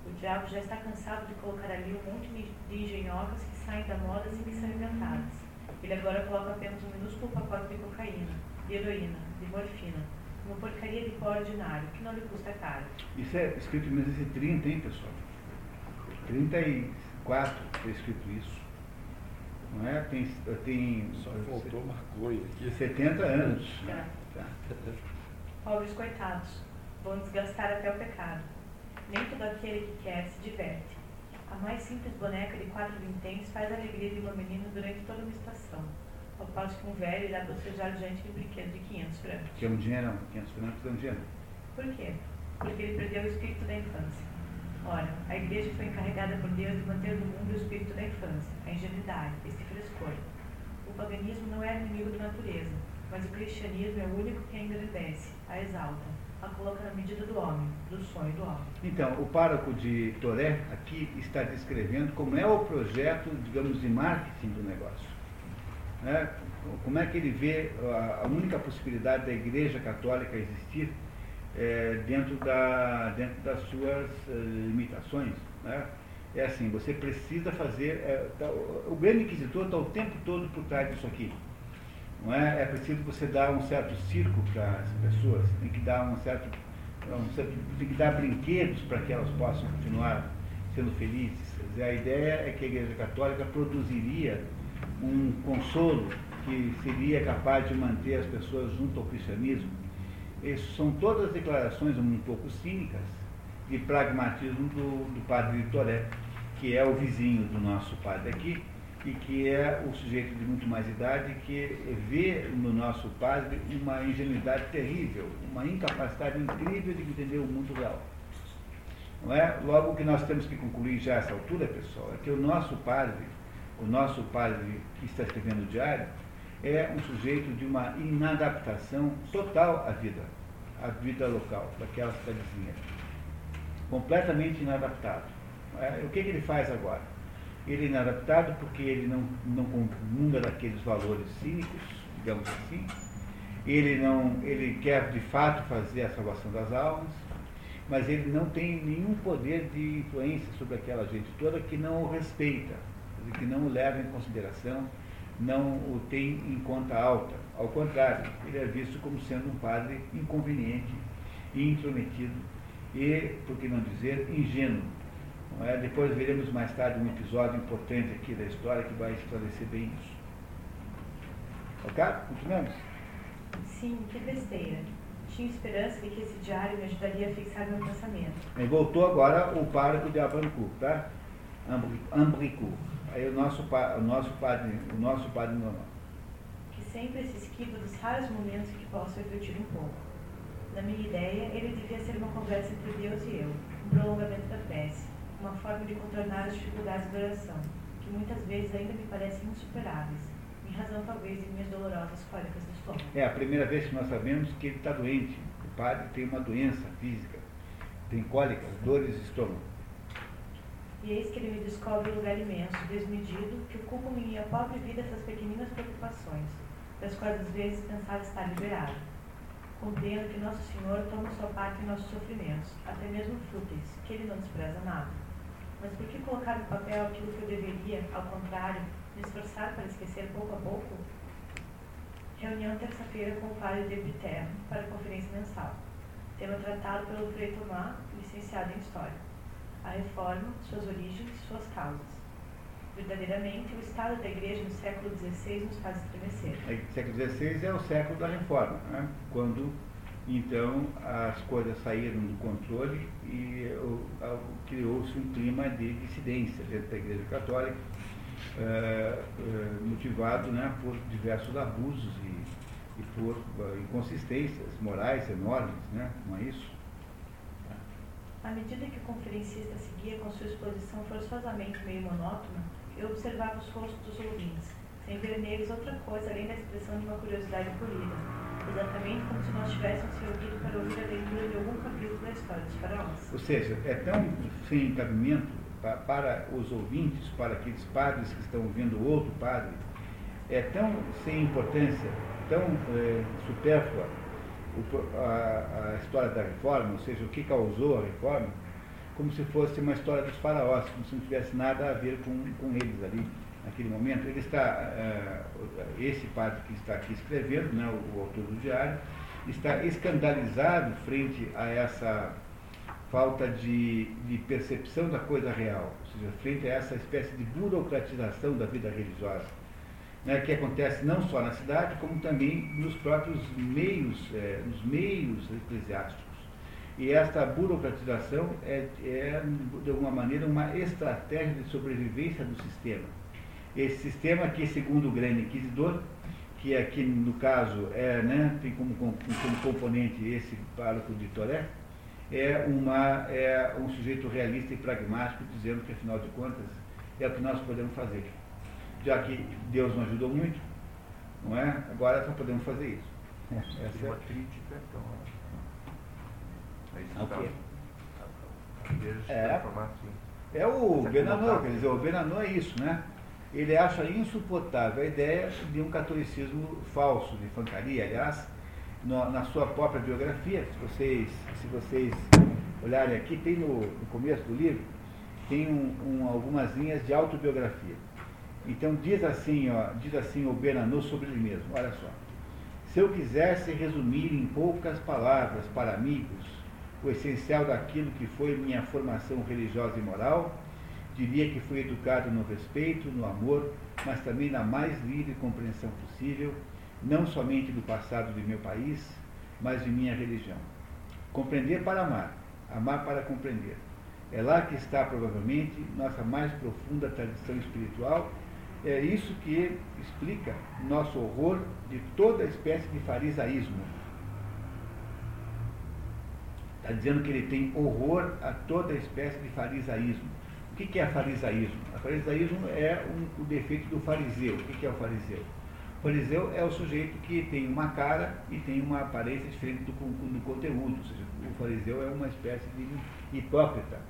O diabo já está cansado de colocar ali um monte de engenhocas que saem da moda sem ser inventadas. Ele agora coloca apenas um minúsculo pacote de cocaína, de heroína, de morfina, uma porcaria de pó ordinário, que não lhe custa caro. Isso é escrito em 1930, hein, pessoal? 34 foi escrito isso. Não é? Tem, tem Só faltou maconha aqui. 70 anos. Tá. Tá. Pobres coitados, vão desgastar até o pecado. Nem todo aquele que quer se diverte. A mais simples boneca de quatro vinténs faz a alegria de uma menina durante toda uma estação, ao passo que um velho irá bocejar diante de um brinquedo de 500 francos. Que é um dinheiro, 500 francos é um dinheiro. Por quê? Porque ele perdeu o espírito da infância. Ora, a igreja foi encarregada por Deus de manter no mundo o espírito da infância, a ingenuidade, este frescor. O paganismo não é inimigo da natureza, mas o cristianismo é o único que a engrandece, a exalta, a coloca na medida do homem, do sonho do homem. Então, o pároco de Toré aqui está descrevendo como é o projeto, digamos, de marketing do negócio. Né? Como é que ele vê a, única possibilidade da Igreja Católica existir eh, dentro, da, dentro das suas eh, limitações. Né? É assim, você precisa fazer. eh, tá- o grande inquisitor está o tempo todo por trás disso aqui. Não é? é preciso você dar um certo circo para as pessoas, tem que dar um certo, um certo tem que dar brinquedos para que elas possam continuar sendo felizes. A ideia é que a Igreja Católica produziria um consolo que seria capaz de manter as pessoas junto ao cristianismo. Essas são todas declarações um pouco cínicas de pragmatismo do, do padre Toré, que é o vizinho do nosso padre aqui, e que é o sujeito de muito mais idade que vê no nosso padre uma ingenuidade terrível, uma incapacidade incrível de entender o mundo real. Não é? Logo, o que nós temos que concluir já a essa altura, pessoal, é que o nosso padre, o nosso padre que está escrevendo o diário, é um sujeito de uma inadaptação total à vida, à vida local, daquela cidadezinha. Completamente inadaptado. É, o que, que ele faz agora? Ele é inadaptado porque ele não, não comunga daqueles valores cínicos, digamos assim. Ele, não, ele quer de fato fazer a salvação das almas, mas ele não tem nenhum poder de influência sobre aquela gente toda que não o respeita, que não o leva em consideração, não o tem em conta alta. Ao contrário, ele é visto como sendo um padre inconveniente intrometido e, por que não dizer, ingênuo. É? Depois veremos mais tarde um episódio importante aqui da história que vai esclarecer bem isso. Ok? Continuamos? Sim, que besteira. Tinha esperança de que esse diário me ajudaria a fixar meu pensamento. E voltou agora o pároco de Abancourt, tá? Ambricourt. Aí o nosso, o nosso padre, o nosso padre normal. Que sempre se esquiva dos raros momentos que posso refletir um pouco. Na minha ideia, ele devia ser uma conversa entre Deus e eu, um prolongamento da prece, uma forma de contornar as dificuldades da oração, que muitas vezes ainda me parecem insuperáveis, em razão talvez de minhas dolorosas cólicas do estômago. É a primeira vez que nós sabemos que ele está doente. O padre tem uma doença física, tem cólicas, dores de estômago. E eis que ele me descobre um lugar imenso, desmedido, que ocupa minha pobre vida essas pequeninas preocupações, das quais às vezes pensava estar liberado. Compreendo que Nosso Senhor toma sua parte em nossos sofrimentos, até mesmo fúteis, que Ele não despreza nada. Mas por que colocar no papel aquilo que eu deveria, ao contrário, me esforçar para esquecer pouco a pouco? Reunião terça-feira com o padre de Epiterno para a conferência mensal. Tema tratado pelo Frei Tomás, licenciado em História. A reforma, suas origens e suas causas. Verdadeiramente, o estado da igreja no século XVI nos faz estremecer. O século XVI é o século da reforma, né? quando então as coisas saíram do controle e criou-se um clima de dissidência dentro da Igreja Católica, é, é, motivado né, por diversos abusos e, e por uh, inconsistências morais enormes, né? não é isso? À medida que o conferencista seguia com sua exposição forçosamente meio monótona, eu observava os rostos dos ouvintes, sem ver neles outra coisa além da expressão de uma curiosidade polida, exatamente como se nós tivéssemos se ouvido para ouvir a leitura de algum capítulo da história dos faraós. Ou seja, é tão sem cabimento para os ouvintes, para aqueles padres que estão ouvindo outro padre, é tão sem importância, tão é, supérflua a, a história da reforma, ou seja, o que causou a reforma, como se fosse uma história dos faraós, como se não tivesse nada a ver com, com eles ali naquele momento. Ele está, uh, esse padre que está aqui escrevendo, né, o, o, autor do diário, está escandalizado frente a essa falta de, de percepção da coisa real, ou seja, frente a essa espécie de burocratização da vida religiosa, né, que acontece não só na cidade, como também nos próprios meios, é, nos meios eclesiásticos. E esta burocratização é, é, de alguma maneira, uma estratégia de sobrevivência do sistema. Esse sistema que, segundo o grande inquisidor, que aqui no caso é, né, tem como, como, como componente esse pároco de Toré, é, uma, é um sujeito realista e pragmático, dizendo que, afinal de contas, é o que nós podemos fazer. Já que Deus não ajudou muito, não é? Agora só podemos fazer isso. Essa é uma crítica, então. Okay. É, é o Benanô, quer dizer, o Benanô é isso, né? Ele acha insuportável a ideia de um catolicismo falso, de fancaria. Aliás, no, na sua própria biografia, se vocês, se vocês olharem aqui, tem no, no começo do livro, tem um, um, algumas linhas de autobiografia. Então diz assim, ó, diz assim o Benanô sobre ele mesmo, olha só. Se eu quisesse resumir em poucas palavras para amigos o essencial daquilo que foi minha formação religiosa e moral, diria que fui educado no respeito, no amor, mas também na mais livre compreensão possível, não somente do passado de meu país, mas de minha religião. Compreender para amar, amar para compreender. É lá que está provavelmente nossa mais profunda tradição espiritual. É isso que explica nosso horror de toda espécie de farisaísmo Está dizendo que ele tem horror a toda espécie de farisaísmo. O que, é farisaísmo? O farisaísmo é um, o defeito do fariseu. O que, é o fariseu? O fariseu é o sujeito que tem uma cara e tem uma aparência diferente do, do conteúdo. Ou seja, o fariseu é uma espécie de hipócrita.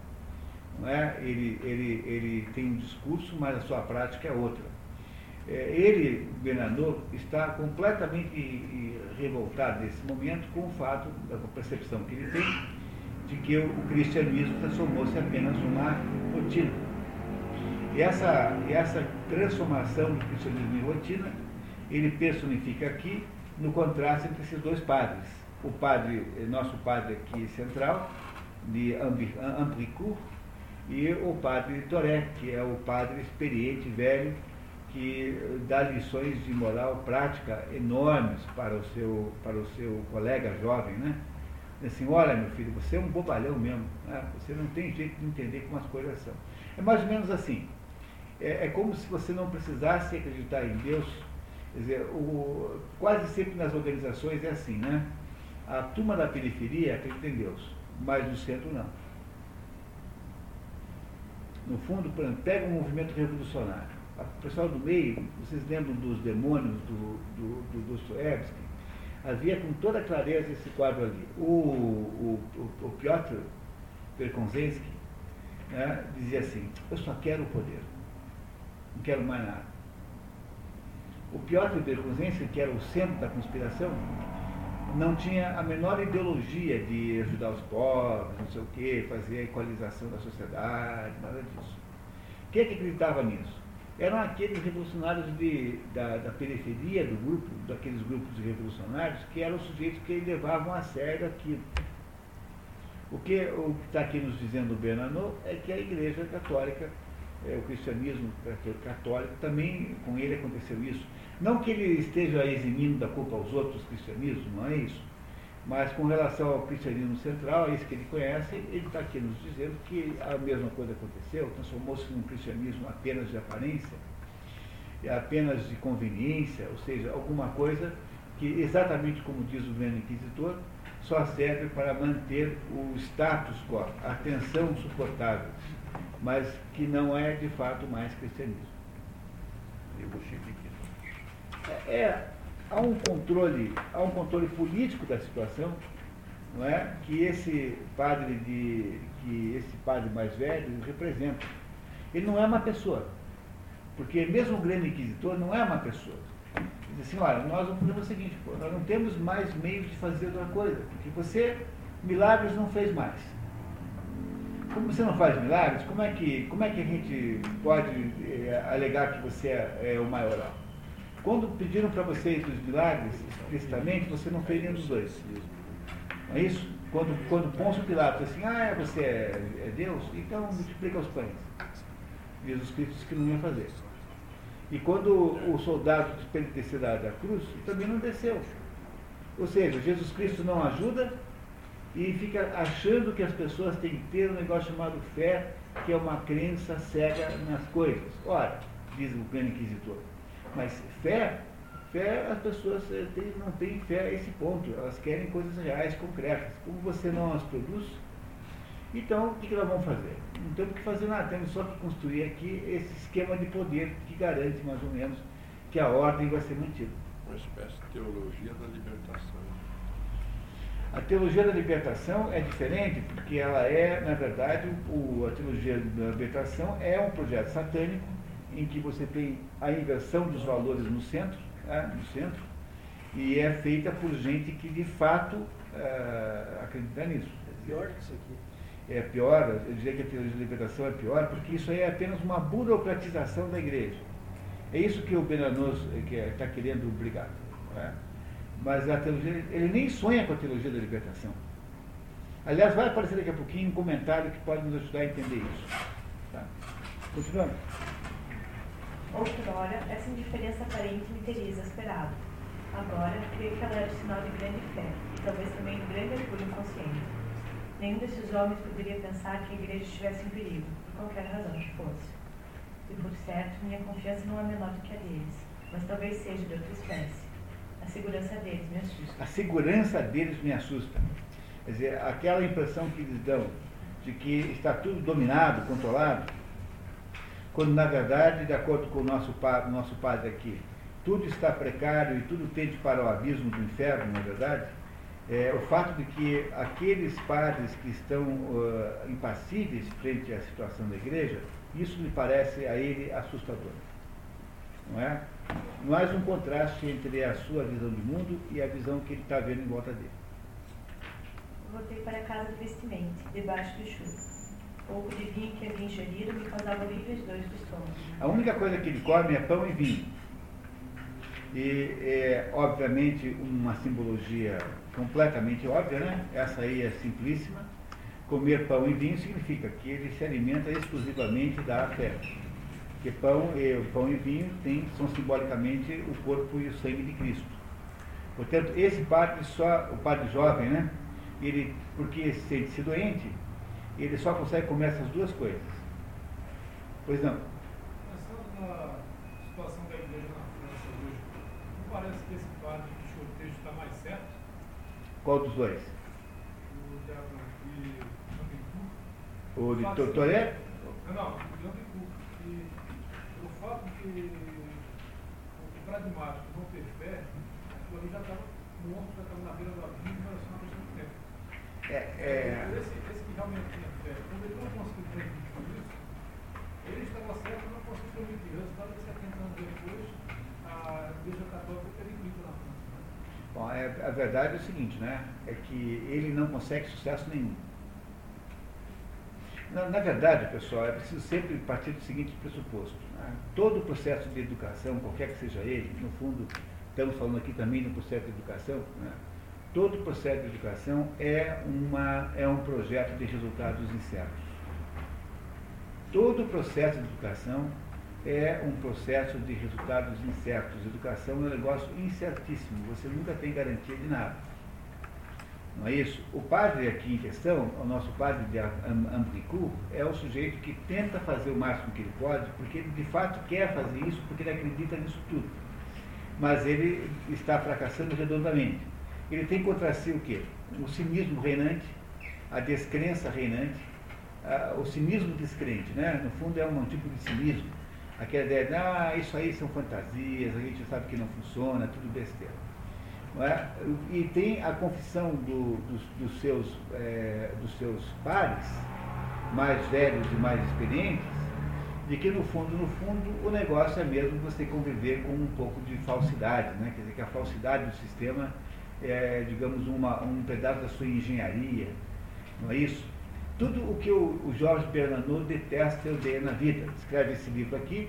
Não é? ele, ele, ele tem um discurso, mas a sua prática é outra. É, ele, Bernardo, está completamente revoltado nesse momento com o fato, da percepção que ele tem, de que o cristianismo transformou-se apenas numa rotina. E essa, essa transformação do cristianismo em rotina, ele personifica aqui no contraste entre esses dois padres. O padre, nosso padre aqui central, de Ambricourt, e o padre Toré, que é o padre experiente, velho, que dá lições de moral prática enormes para o seu, para o seu colega jovem, né? Assim, olha meu filho, você é um bobalhão mesmo, né? você não tem jeito de entender como as coisas são. É mais ou menos assim. É, é como se você não precisasse acreditar em Deus. Quer dizer, o, quase sempre nas organizações é assim, né? A turma da periferia acredita em Deus, mas no centro não. No fundo, pega um movimento revolucionário. O pessoal do meio, vocês lembram dos demônios do, do, do Dostoevsky? Havia com toda clareza esse quadro ali. O, o, o, o Piotr Perkonzensky né, dizia assim, eu só quero o poder, não quero mais nada. O Piotr Perkonzensky, que era o centro da conspiração, não tinha a menor ideologia de ajudar os pobres, não sei o quê, fazer a equalização da sociedade, nada disso. Quem é que acreditava nisso? Eram aqueles revolucionários de, da, da, periferia do grupo, daqueles grupos de revolucionários, que eram os sujeitos que levavam a sério aquilo. O que está aqui nos dizendo o Bernanot é que a Igreja Católica, é, o cristianismo católico, também com ele aconteceu isso. Não que ele esteja eximindo da culpa aos outros cristianismos, não é isso. Mas com relação ao cristianismo central, é isso que ele conhece, ele está aqui nos dizendo que a mesma coisa aconteceu, transformou-se num cristianismo apenas de aparência, apenas de conveniência, ou seja, alguma coisa que, exatamente como diz o grande inquisitor, só serve para manter o status quo, a tensão suportável, mas que não é de fato mais cristianismo. E o é, é, há um controle, há um controle político da situação, não é? Que esse padre de, que esse padre mais velho representa. Ele não é uma pessoa, porque mesmo o grande inquisitor não é uma pessoa. Diz assim, olha, nós vamos fazer o seguinte, pô, nós não temos mais meios de fazer outra coisa, porque você milagres não fez mais. Como você não faz milagres, como é que, como é que a gente pode é, alegar que você é, é o maioral? Quando pediram para você os milagres, explicitamente, você não fez nenhum dos dois. Não é isso? Quando, quando Pôncio disse assim, ah, você é, é Deus? Então multiplica os pães. Jesus Cristo disse que não ia fazer. E quando o soldado da, da cruz, também não desceu. Ou seja, Jesus Cristo não ajuda e fica achando que as pessoas têm que ter um negócio chamado fé, que é uma crença cega nas coisas. Ora, diz o grande inquisitor, mas fé, fé as pessoas eh, têm, não têm fé a esse ponto. Elas querem coisas reais, concretas. Como você não as produz, então o que, que nós vamos fazer? Não temos que fazer nada, temos só que construir aqui esse esquema de poder que garante mais ou menos que a ordem vai ser mantida. Uma espécie de teologia da libertação. A teologia da libertação é diferente porque ela é, na verdade, o, a teologia da libertação é um projeto satânico em que você tem a inversão dos valores no centro, né, no centro, e é feita por gente que de fato uh, acredita nisso. É pior que isso aqui. É pior, eu diria que a teologia da libertação é pior, porque isso aí é apenas uma burocratização da igreja. É isso que o Benanos está querendo obrigar. Né? Mas a teologia, ele nem sonha com a teologia da libertação. Aliás, vai aparecer daqui a pouquinho um comentário que pode nos ajudar a entender isso. Tá? Continuando. Outrora, essa indiferença aparente me teria exasperado. Agora, creio que ela era sinal de grande fé, e talvez também de grande orgulho inconsciente. Nenhum desses homens poderia pensar que a igreja estivesse em perigo, por qualquer razão que fosse. E, por certo, minha confiança não é menor do que a deles, mas talvez seja de outra espécie. A segurança deles me assusta. A segurança deles me assusta. Quer dizer, aquela impressão que eles dão de que está tudo dominado, controlado, quando na verdade, de acordo com o nosso, nosso padre aqui, tudo está precário e tudo tende para o abismo do inferno, na verdade, é, o fato de que aqueles padres que estão uh, impassíveis frente à situação da igreja, isso me parece a ele assustador. Não é? Mais um contraste entre a sua visão de mundo e a visão que ele está vendo em volta dele. Voltei para a casa do vestimento, debaixo do chumbo pouco de vinho que havia ingerido me causava horríveis dores do estômago. A única coisa que ele come é pão e vinho. E é, obviamente, uma simbologia completamente óbvia, né? Essa aí é simplíssima, Comer pão e vinho significa que ele se alimenta exclusivamente da fé. Porque pão e, pão e vinho tem, são simbolicamente o corpo e o sangue de Cristo. Portanto, esse padre só, o padre jovem, né? Ele, porque sente-se doente, ele só consegue comer essas duas coisas. Pois não. Pensando na situação da igreja na França hoje, não parece que esse padre que o texto está mais certo? Qual dos dois? O de Jean O de Tortoré? Não, não, o de Jean E o fato de o pragmático não ter fé, aquilo ali já estava morto, já estava na beira do abismo, era só uma questão de tempo. É, é... Esse, esse que realmente tinha fé, quando ele não conseguiu transmitir isso, ele estava certo, é que 70 anos depois, a Igreja Católica na França. Bom, é, a verdade é o seguinte, né? É que ele não consegue sucesso nenhum. Na, na verdade, pessoal, é preciso sempre partir do seguinte pressuposto. Né? Todo o processo de educação, qualquer que seja ele, no fundo, estamos falando aqui também do processo de educação, né? todo o processo de educação é, uma, é um projeto de resultados incertos. Todo o processo de educação é um processo de resultados incertos. Educação é um negócio incertíssimo, você nunca tem garantia de nada. Não é isso? O padre aqui em questão, o nosso padre de Ambricou, é o sujeito que tenta fazer o máximo que ele pode, porque ele de fato quer fazer isso, porque ele acredita nisso tudo. Mas ele está fracassando redondamente. Ele tem contra si o quê? O cinismo reinante, a descrença reinante, a, o cinismo descrente, né? No fundo é um tipo de cinismo. Aquela ideia de, ah, isso aí são fantasias, a gente sabe que não funciona, tudo besteira. É? E tem a confissão do, dos, dos, seus, é, dos seus pares, mais velhos e mais experientes, de que no fundo, no fundo, o negócio é mesmo você conviver com um pouco de falsidade, né? quer dizer, que a falsidade do sistema é, digamos, uma, um pedaço da sua engenharia, não é isso? Tudo o que o, Jorge Bernanou detesta eu dei na vida. Escreve esse livro aqui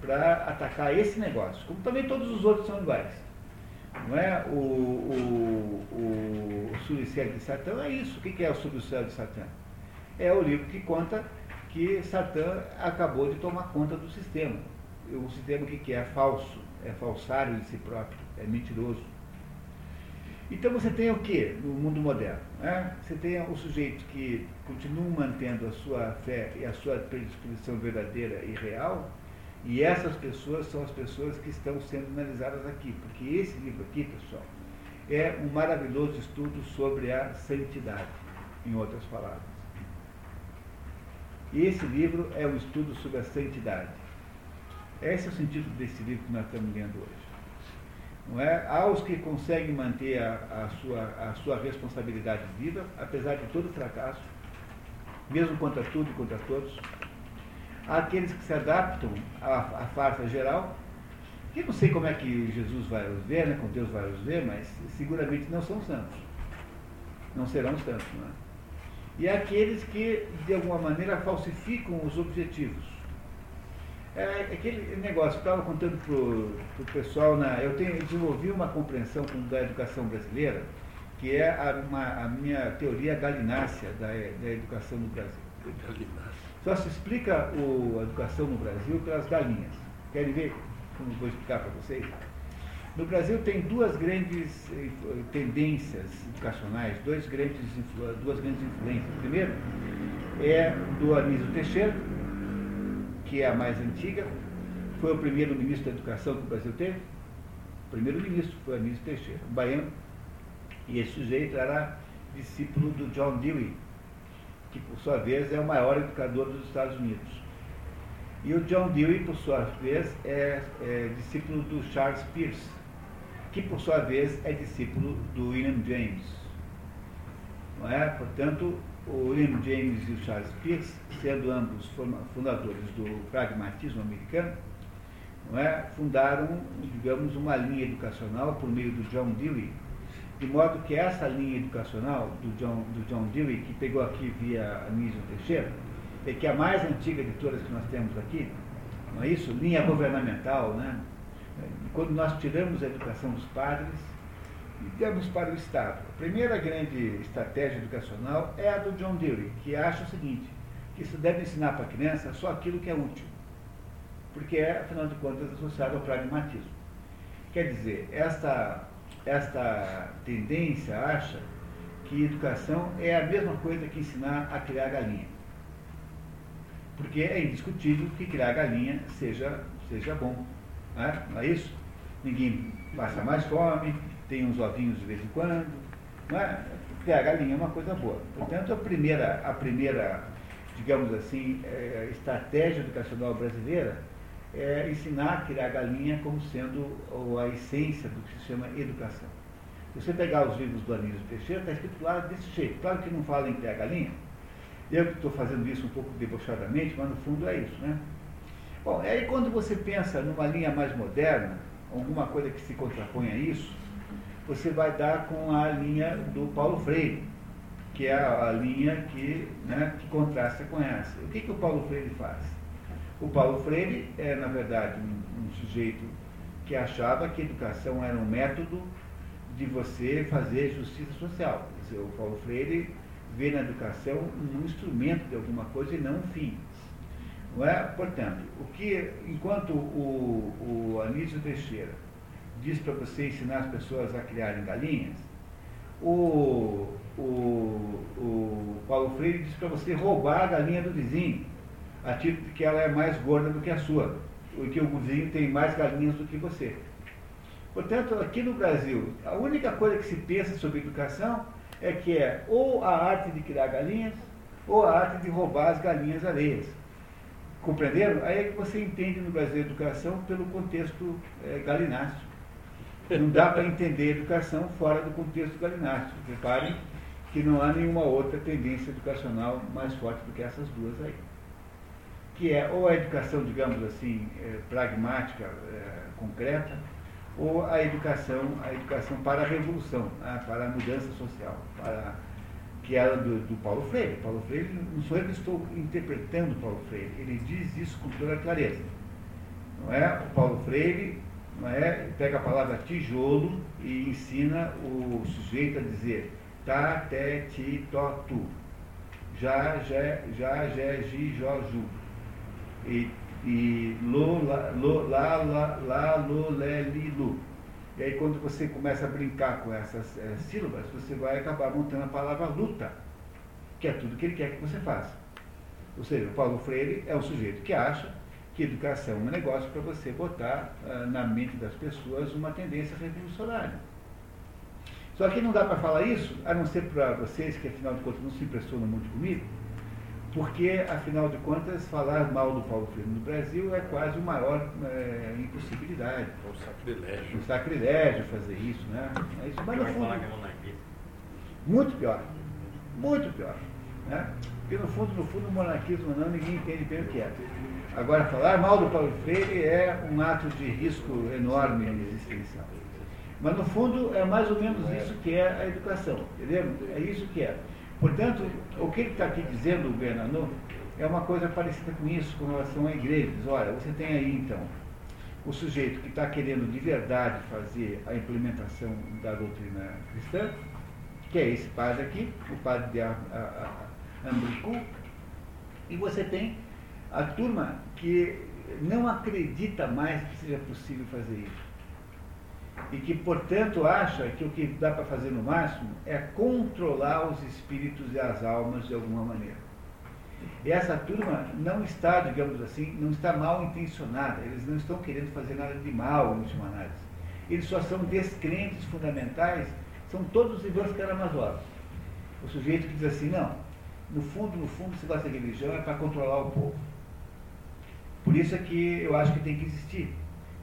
para atacar esse negócio, como também todos os outros são iguais. Não é? O, o, o, o de Satã é isso. O que é o Suricério de Satã? É o livro que conta que Satã acabou de tomar conta do sistema. O sistema que é falso, é falsário de si próprio, é mentiroso. Então você tem o que no mundo moderno? Né? Você tem o sujeito que continua mantendo a sua fé e a sua predisposição verdadeira e real, e essas pessoas são as pessoas que estão sendo analisadas aqui, porque esse livro aqui, pessoal, é um maravilhoso estudo sobre a santidade, em outras palavras. E esse livro é um estudo sobre a santidade. Esse é o sentido desse livro que nós estamos lendo hoje. Não é? Há os que conseguem manter a, a, sua, a sua responsabilidade viva, apesar de todo o fracasso, mesmo contra tudo e contra todos. Há aqueles que se adaptam à, à farsa geral, que não sei como é que Jesus vai os ver, né, como Deus vai os ver, mas seguramente não são santos. Não serão santos. Não é? E há aqueles que, de alguma maneira, falsificam os objetivos é aquele negócio, eu estava contando para o pessoal, na, eu, tenho, eu desenvolvi uma compreensão da educação brasileira, que é a, uma, a minha teoria galinácea da, da educação no Brasil. Só se explica o, a educação no Brasil pelas galinhas. Querem ver como vou explicar para vocês? No Brasil tem duas grandes eh, tendências educacionais, dois grandes, duas grandes influências. Primeiro é do Anísio Teixeira, que é a mais antiga, foi o primeiro ministro da Educação que o Brasil teve. O primeiro ministro foi Anísio Teixeira, um baiano. E esse sujeito era discípulo do John Dewey, que por sua vez é o maior educador dos Estados Unidos. E o John Dewey, por sua vez, é, é discípulo do Charles Peirce, que por sua vez é discípulo do William James. Não é? Portanto, o William James e o Charles Peirce, sendo ambos fundadores do pragmatismo americano, é, fundaram, digamos, uma linha educacional por meio do John Dewey, de modo que essa linha educacional do John, do John Dewey, que pegou aqui via Anísio Teixeira, é que é a mais antiga de todas que nós temos aqui, não é isso? Linha governamental, né? Quando nós tiramos a educação dos padres, temos para o Estado. A primeira grande estratégia educacional é a do John Dewey, que acha o seguinte, que se deve ensinar para a criança só aquilo que é útil, porque é, afinal de contas, associado ao pragmatismo. Quer dizer, esta, esta tendência acha que educação é a mesma coisa que ensinar a criar galinha. Porque é indiscutível que criar galinha seja, seja bom. Não é? não é isso? Ninguém passa mais fome, tem uns ovinhos de vez em quando. Não é? Criar galinha é uma coisa boa. Portanto, a primeira, a primeira digamos assim, é, estratégia educacional brasileira é ensinar a criar galinha como sendo a essência do que se chama educação. Se você pegar os livros do Anísio Teixeira, está escrito lá desse jeito. Claro que não fala em criar galinha. Eu estou fazendo isso um pouco debochadamente, mas no fundo é isso, né? Bom, aí quando você pensa numa linha mais moderna, alguma coisa que se contrapõe a isso, você vai dar com a linha do Paulo Freire, que é a, linha que, né, que contrasta com essa. O que, que o Paulo Freire faz? O Paulo Freire é, na verdade, um, um sujeito que achava que educação era um método de você fazer justiça social. O Paulo Freire vê na educação um instrumento de alguma coisa e não um fim. Não é? Portanto, o que, enquanto o, o Anísio Teixeira diz para você ensinar as pessoas a criarem galinhas, o, o, o Paulo Freire diz para você roubar a galinha do vizinho, a título de que ela é mais gorda do que a sua, e que o vizinho tem mais galinhas do que você. Portanto, aqui no Brasil, a única coisa que se pensa sobre educação é que é ou a arte de criar galinhas, ou a arte de roubar as galinhas alheias. Compreenderam? Aí é que você entende no Brasil a educação pelo contexto é, galináceo. Não dá para entender educação fora do contexto galináceo. Reparem que não há nenhuma outra tendência educacional mais forte do que essas duas aí. Que é ou a educação, digamos assim, é, pragmática, é, concreta, ou a educação, a educação para a revolução, né, para a mudança social, para que era do, do, Paulo Freire. Paulo Freire, não sou eu que estou interpretando Paulo Freire, ele diz isso com toda clareza. Não é? O Paulo Freire é? pega a palavra tijolo e ensina o sujeito a dizer ta, te, ti, to, tu. Já, já, já, já, ji, ju. E, e lo, la, lo, la, la, la, lo, le, li, lu. E aí quando você começa a brincar com essas é, sílabas, você vai acabar montando a palavra luta, que é tudo que ele quer que você faça. Ou seja, o Paulo Freire é um sujeito que acha que educação é um negócio para você botar uh, na mente das pessoas uma tendência revolucionária. Só que não dá para falar isso, a não ser para vocês que afinal de contas não se impressionam muito comigo, porque afinal de contas falar mal do Paulo Freire no Brasil é quase uma maior é, impossibilidade. Um sacrilégio. Um sacrilégio fazer isso, né? É isso, mas no fundo, é muito pior. Muito pior. Né? Porque no fundo, no fundo, o monarquismo não, ninguém entende bem o que é. Agora, falar mal do Paulo Freire é um ato de risco enorme existencial. Mas, no fundo, é mais ou menos isso que é a educação, entendeu? É isso que é. Portanto, o que ele está aqui dizendo, o Bernardo, é uma coisa parecida com isso, com relação à igreja. Diz, olha, você tem aí, então, o sujeito que está querendo de verdade fazer a implementação da doutrina cristã, que é esse padre aqui, o padre de Ambricu, e você tem a turma que não acredita mais que seja possível fazer isso. E que, portanto, acha que o que dá para fazer no máximo é controlar os espíritos e as almas de alguma maneira. E essa turma não está, digamos assim, não está mal intencionada, eles não estão querendo fazer nada de mal, em última análise. Eles só são descrentes fundamentais, são todos os Ivãs Karamazov. O sujeito que diz assim, não, no fundo, no fundo, se gosta de religião é para controlar o povo. Por isso é que eu acho que tem que existir.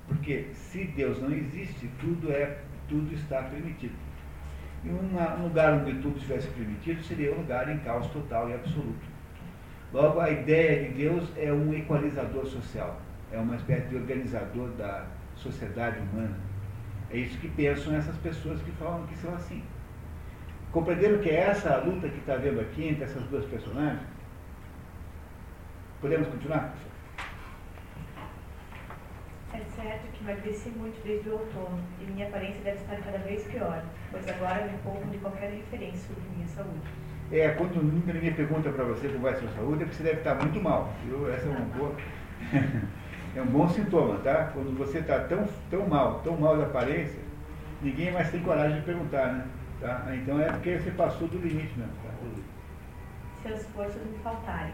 Porque se Deus não existe, tudo, é, tudo está permitido. E um lugar onde tudo estivesse permitido seria um lugar em caos total e absoluto. Logo, a ideia de Deus é um equalizador social, é uma espécie de organizador da sociedade humana. É isso que pensam essas pessoas que falam que são assim. Compreenderam que é essa a luta que está vendo aqui entre essas duas personagens? Podemos continuar? É certo que emagreci muito desde o outono e minha aparência deve estar cada vez pior, pois agora me pouco de qualquer referência sobre minha saúde. É, quando ninguém pergunta para você como vai a sua saúde, é porque você deve estar muito mal. Viu? Essa é uma boa. é um bom sintoma, tá? Quando você está tão, tão mal, tão mal de aparência, ninguém mais tem coragem de perguntar, né? Tá? Então é porque você passou do limite mesmo. Tá? Se as forças me faltarem.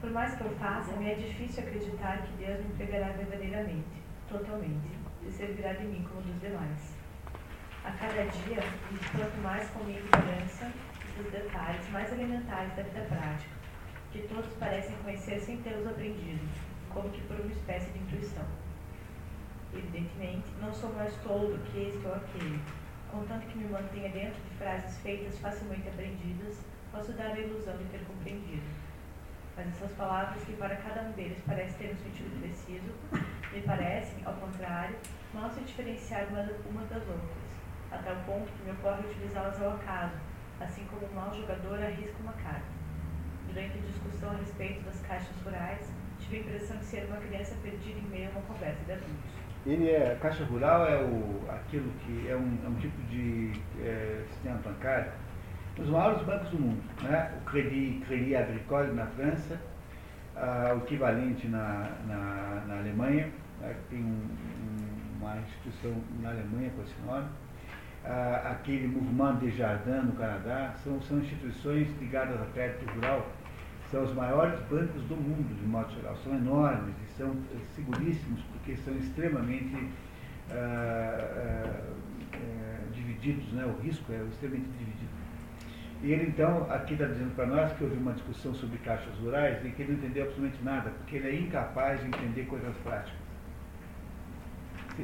Por mais que eu faça, me é difícil acreditar que Deus me entregará verdadeiramente, totalmente, e servirá de mim como dos demais. A cada dia, espanto mais com minha ignorância dos detalhes mais elementares da vida prática, que todos parecem conhecer sem tê-los aprendido, como que por uma espécie de intuição. Evidentemente, não sou mais tolo do que este ou aquele. Contanto que me mantenha dentro de frases feitas facilmente aprendidas, posso dar a ilusão de ter compreendido. Mas essas palavras, que para cada um deles parece ter um sentido preciso, me parecem, ao contrário, mal se diferenciar uma, das outras, a tal ponto que me ocorre utilizá-las ao acaso, assim como um mau jogador arrisca uma carta. Durante a discussão a respeito das caixas rurais, tive a impressão de ser uma criança perdida em meio a uma conversa de adultos. Ele é, a caixa rural é o, aquilo que é um, é um tipo de é, sistema bancário os maiores bancos do mundo. Né? O Crédit, Crédit Agricole na França, uh, o equivalente na, na, na Alemanha, né? tem um, um, uma instituição na Alemanha com esse nome, uh, aquele Mouvement de Jardin no Canadá, são, são instituições ligadas a crédito rural, são os maiores bancos do mundo, de modo geral, são enormes e são seguríssimos porque são extremamente uh, divididos, né? o risco é extremamente dividido. E ele então, aqui está dizendo para nós que houve uma discussão sobre caixas rurais e que ele não entendeu absolutamente nada, porque ele é incapaz de entender coisas práticas.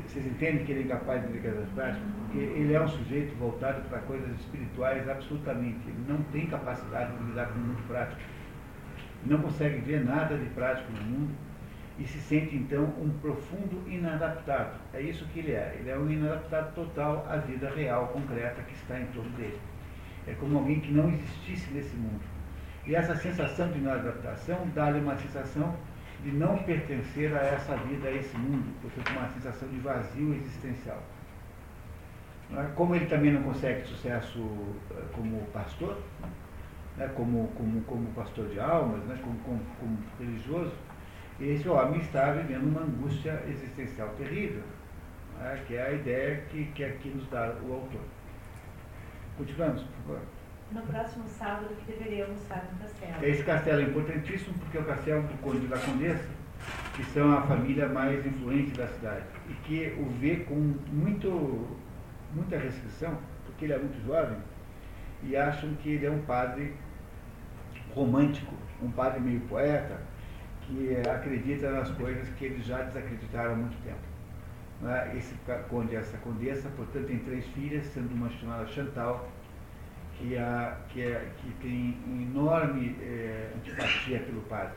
Vocês entendem que ele é incapaz de entender coisas práticas? Porque ele é um sujeito voltado para coisas espirituais absolutamente. Ele não tem capacidade de lidar com o mundo prático. Não consegue ver nada de prático no mundo e se sente então um profundo inadaptado. É isso que ele é. Ele é um inadaptado total à vida real, concreta que está em torno dele. É como alguém que não existisse nesse mundo. E essa sensação de inadaptação dá-lhe uma sensação de não pertencer a essa vida, a esse mundo, portanto, uma sensação de vazio existencial. É? Como ele também não consegue sucesso eh, como pastor, né, como, como, como pastor de almas, né, como, como, como religioso, esse homem está vivendo uma angústia existencial terrível, né, que é a ideia que, que aqui nos dá o autor. Continuamos, por favor. No próximo sábado que deveria almoçar no castelo. Esse castelo é importantíssimo porque é o castelo do Conde da Condessa, que são a família mais influente da cidade, e que o vê com muito, muita restrição, porque ele é muito jovem, e acham que ele é um padre romântico, um padre meio poeta, que acredita nas coisas que eles já desacreditaram há muito tempo. Né? Esse conde, essa condessa, portanto, tem três filhas, sendo uma chamada Chantal, que, a, que, é, que tem enorme é, antipatia pelo padre.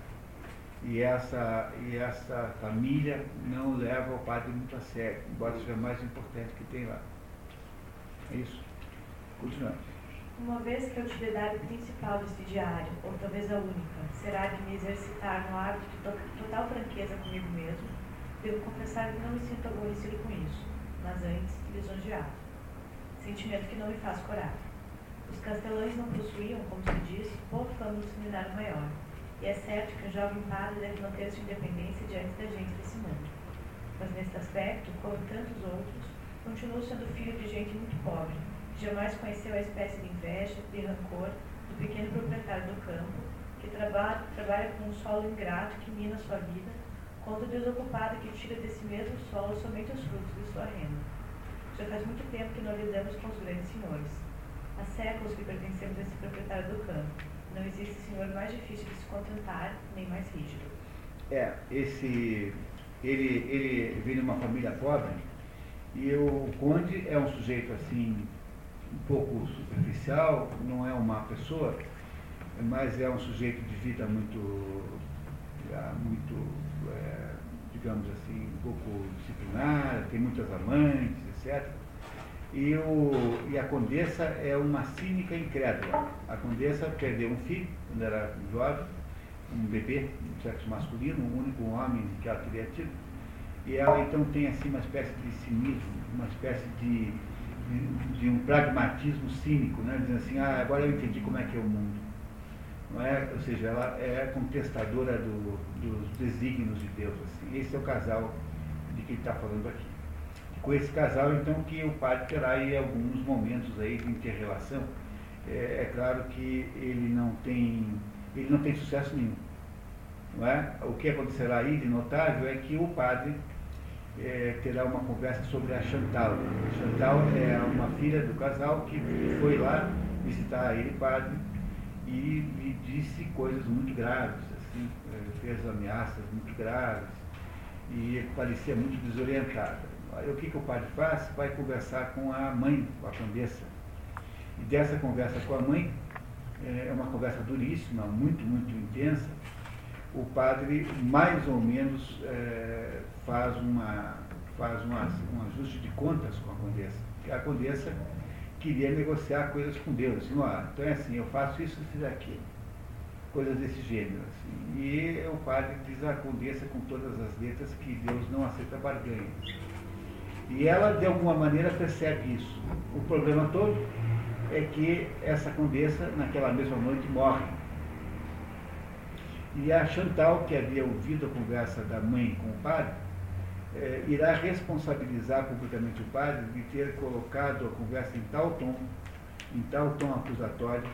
E essa, e essa família não leva o padre muito a sério, embora seja mais importante que tem lá. É isso. Continuamos. Uma vez que a utilidade principal deste diário, ou talvez a única, será de me exercitar no hábito de total franqueza comigo mesmo, Devo confessar que não me sinto aborrecido com isso, mas antes lisonjeado. Sentimento que não me faz coragem. Os castelães não possuíam, como se diz, boa fama do seminário maior, e é certo que um jovem padre deve manter sua independência diante da gente desse mundo. Mas neste aspecto, como tantos outros, continuo sendo filho de gente muito pobre, que jamais conheceu a espécie de inveja, de rancor do pequeno proprietário do campo, que trabalha, trabalha com um solo ingrato que mina sua vida quanto o desocupado que tira desse mesmo solo somente os frutos de sua renda. Já faz muito tempo que não lidamos com os grandes senhores. Há séculos que pertencemos a esse proprietário do campo. Não existe senhor mais difícil de se contentar, nem mais rígido. É, esse. Ele, ele vem de uma família pobre e o conde é um sujeito assim, um pouco superficial, não é uma pessoa, mas é um sujeito de vida muito, muito é, digamos assim, um pouco disciplinada, tem muitas amantes, etc. E, o, e a condessa é uma cínica incrédula. A condessa perdeu um filho quando era jovem, um bebê, um sexo masculino, o único homem que ela teria tido. E ela então tem assim uma espécie de cinismo, uma espécie de, de, de um pragmatismo cínico, né? dizendo assim, ah, agora eu entendi como é que é o mundo. Não é? Ou seja, ela é contestadora do, dos desígnios de Deus. Assim. Esse é o casal de que ele está falando aqui. Com esse casal, então, que o padre terá aí alguns momentos aí de interrelação. É, é claro que ele não tem, ele não tem sucesso nenhum. Não é? O que acontecerá aí de notável é que o padre é, terá uma conversa sobre a Chantal. Chantal é uma filha do casal que foi lá visitar ele, padre, e disse coisas muito graves, assim, é, fez ameaças muito graves e parecia muito desorientada. Aí o que, que o padre faz? Vai conversar com a mãe, com a condessa. E dessa conversa com a mãe, é, uma conversa duríssima, muito, muito intensa, o padre mais ou menos é, faz, uma, faz uma, um ajuste de contas com a condessa. A condessa queria negociar coisas com Deus. Assim, então é assim, eu faço isso e fiz aquilo. Coisas desse gênero. Assim. E o padre diz à condessa com todas as letras que Deus não aceita barganha. E ela, de alguma maneira, percebe isso. O problema todo é que essa condessa, naquela mesma noite, morre e a Chantal, que havia ouvido a conversa da mãe com o padre, eh, irá responsabilizar publicamente o padre de ter colocado a conversa em tal tom, em tal tom acusatório,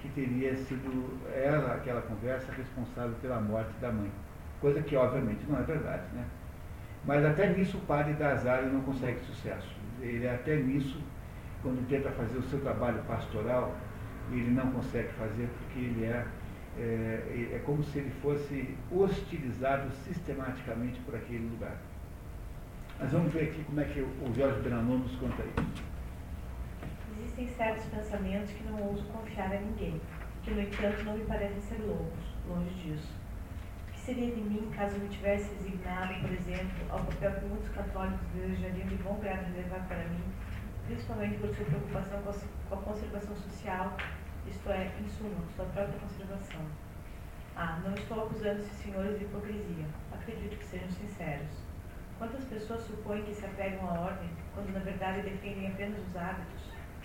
que teria sido ela, aquela conversa, responsável pela morte da mãe. Coisa que, obviamente, não é verdade. Né? Mas até nisso o padre dá azar não consegue sucesso. Ele até nisso, quando tenta fazer o seu trabalho pastoral, ele não consegue fazer porque ele é é, é como se ele fosse hostilizado sistematicamente por aquele lugar. Mas vamos ver aqui como é que o Jorge Benanon nos conta isso. Existem certos pensamentos que não ouso confiar a ninguém, que no entanto não me parecem ser loucos, longe disso. O que seria de mim caso me tivesse resignado, por exemplo, ao papel que muitos católicos desejariam de bom grado levar para mim, principalmente por sua preocupação com a conservação social isto é, em suma, sua própria conservação. Ah, não estou acusando esses senhores de hipocrisia. Acredito que sejam sinceros. Quantas pessoas supõem que se apegam à ordem, quando na verdade defendem apenas os hábitos,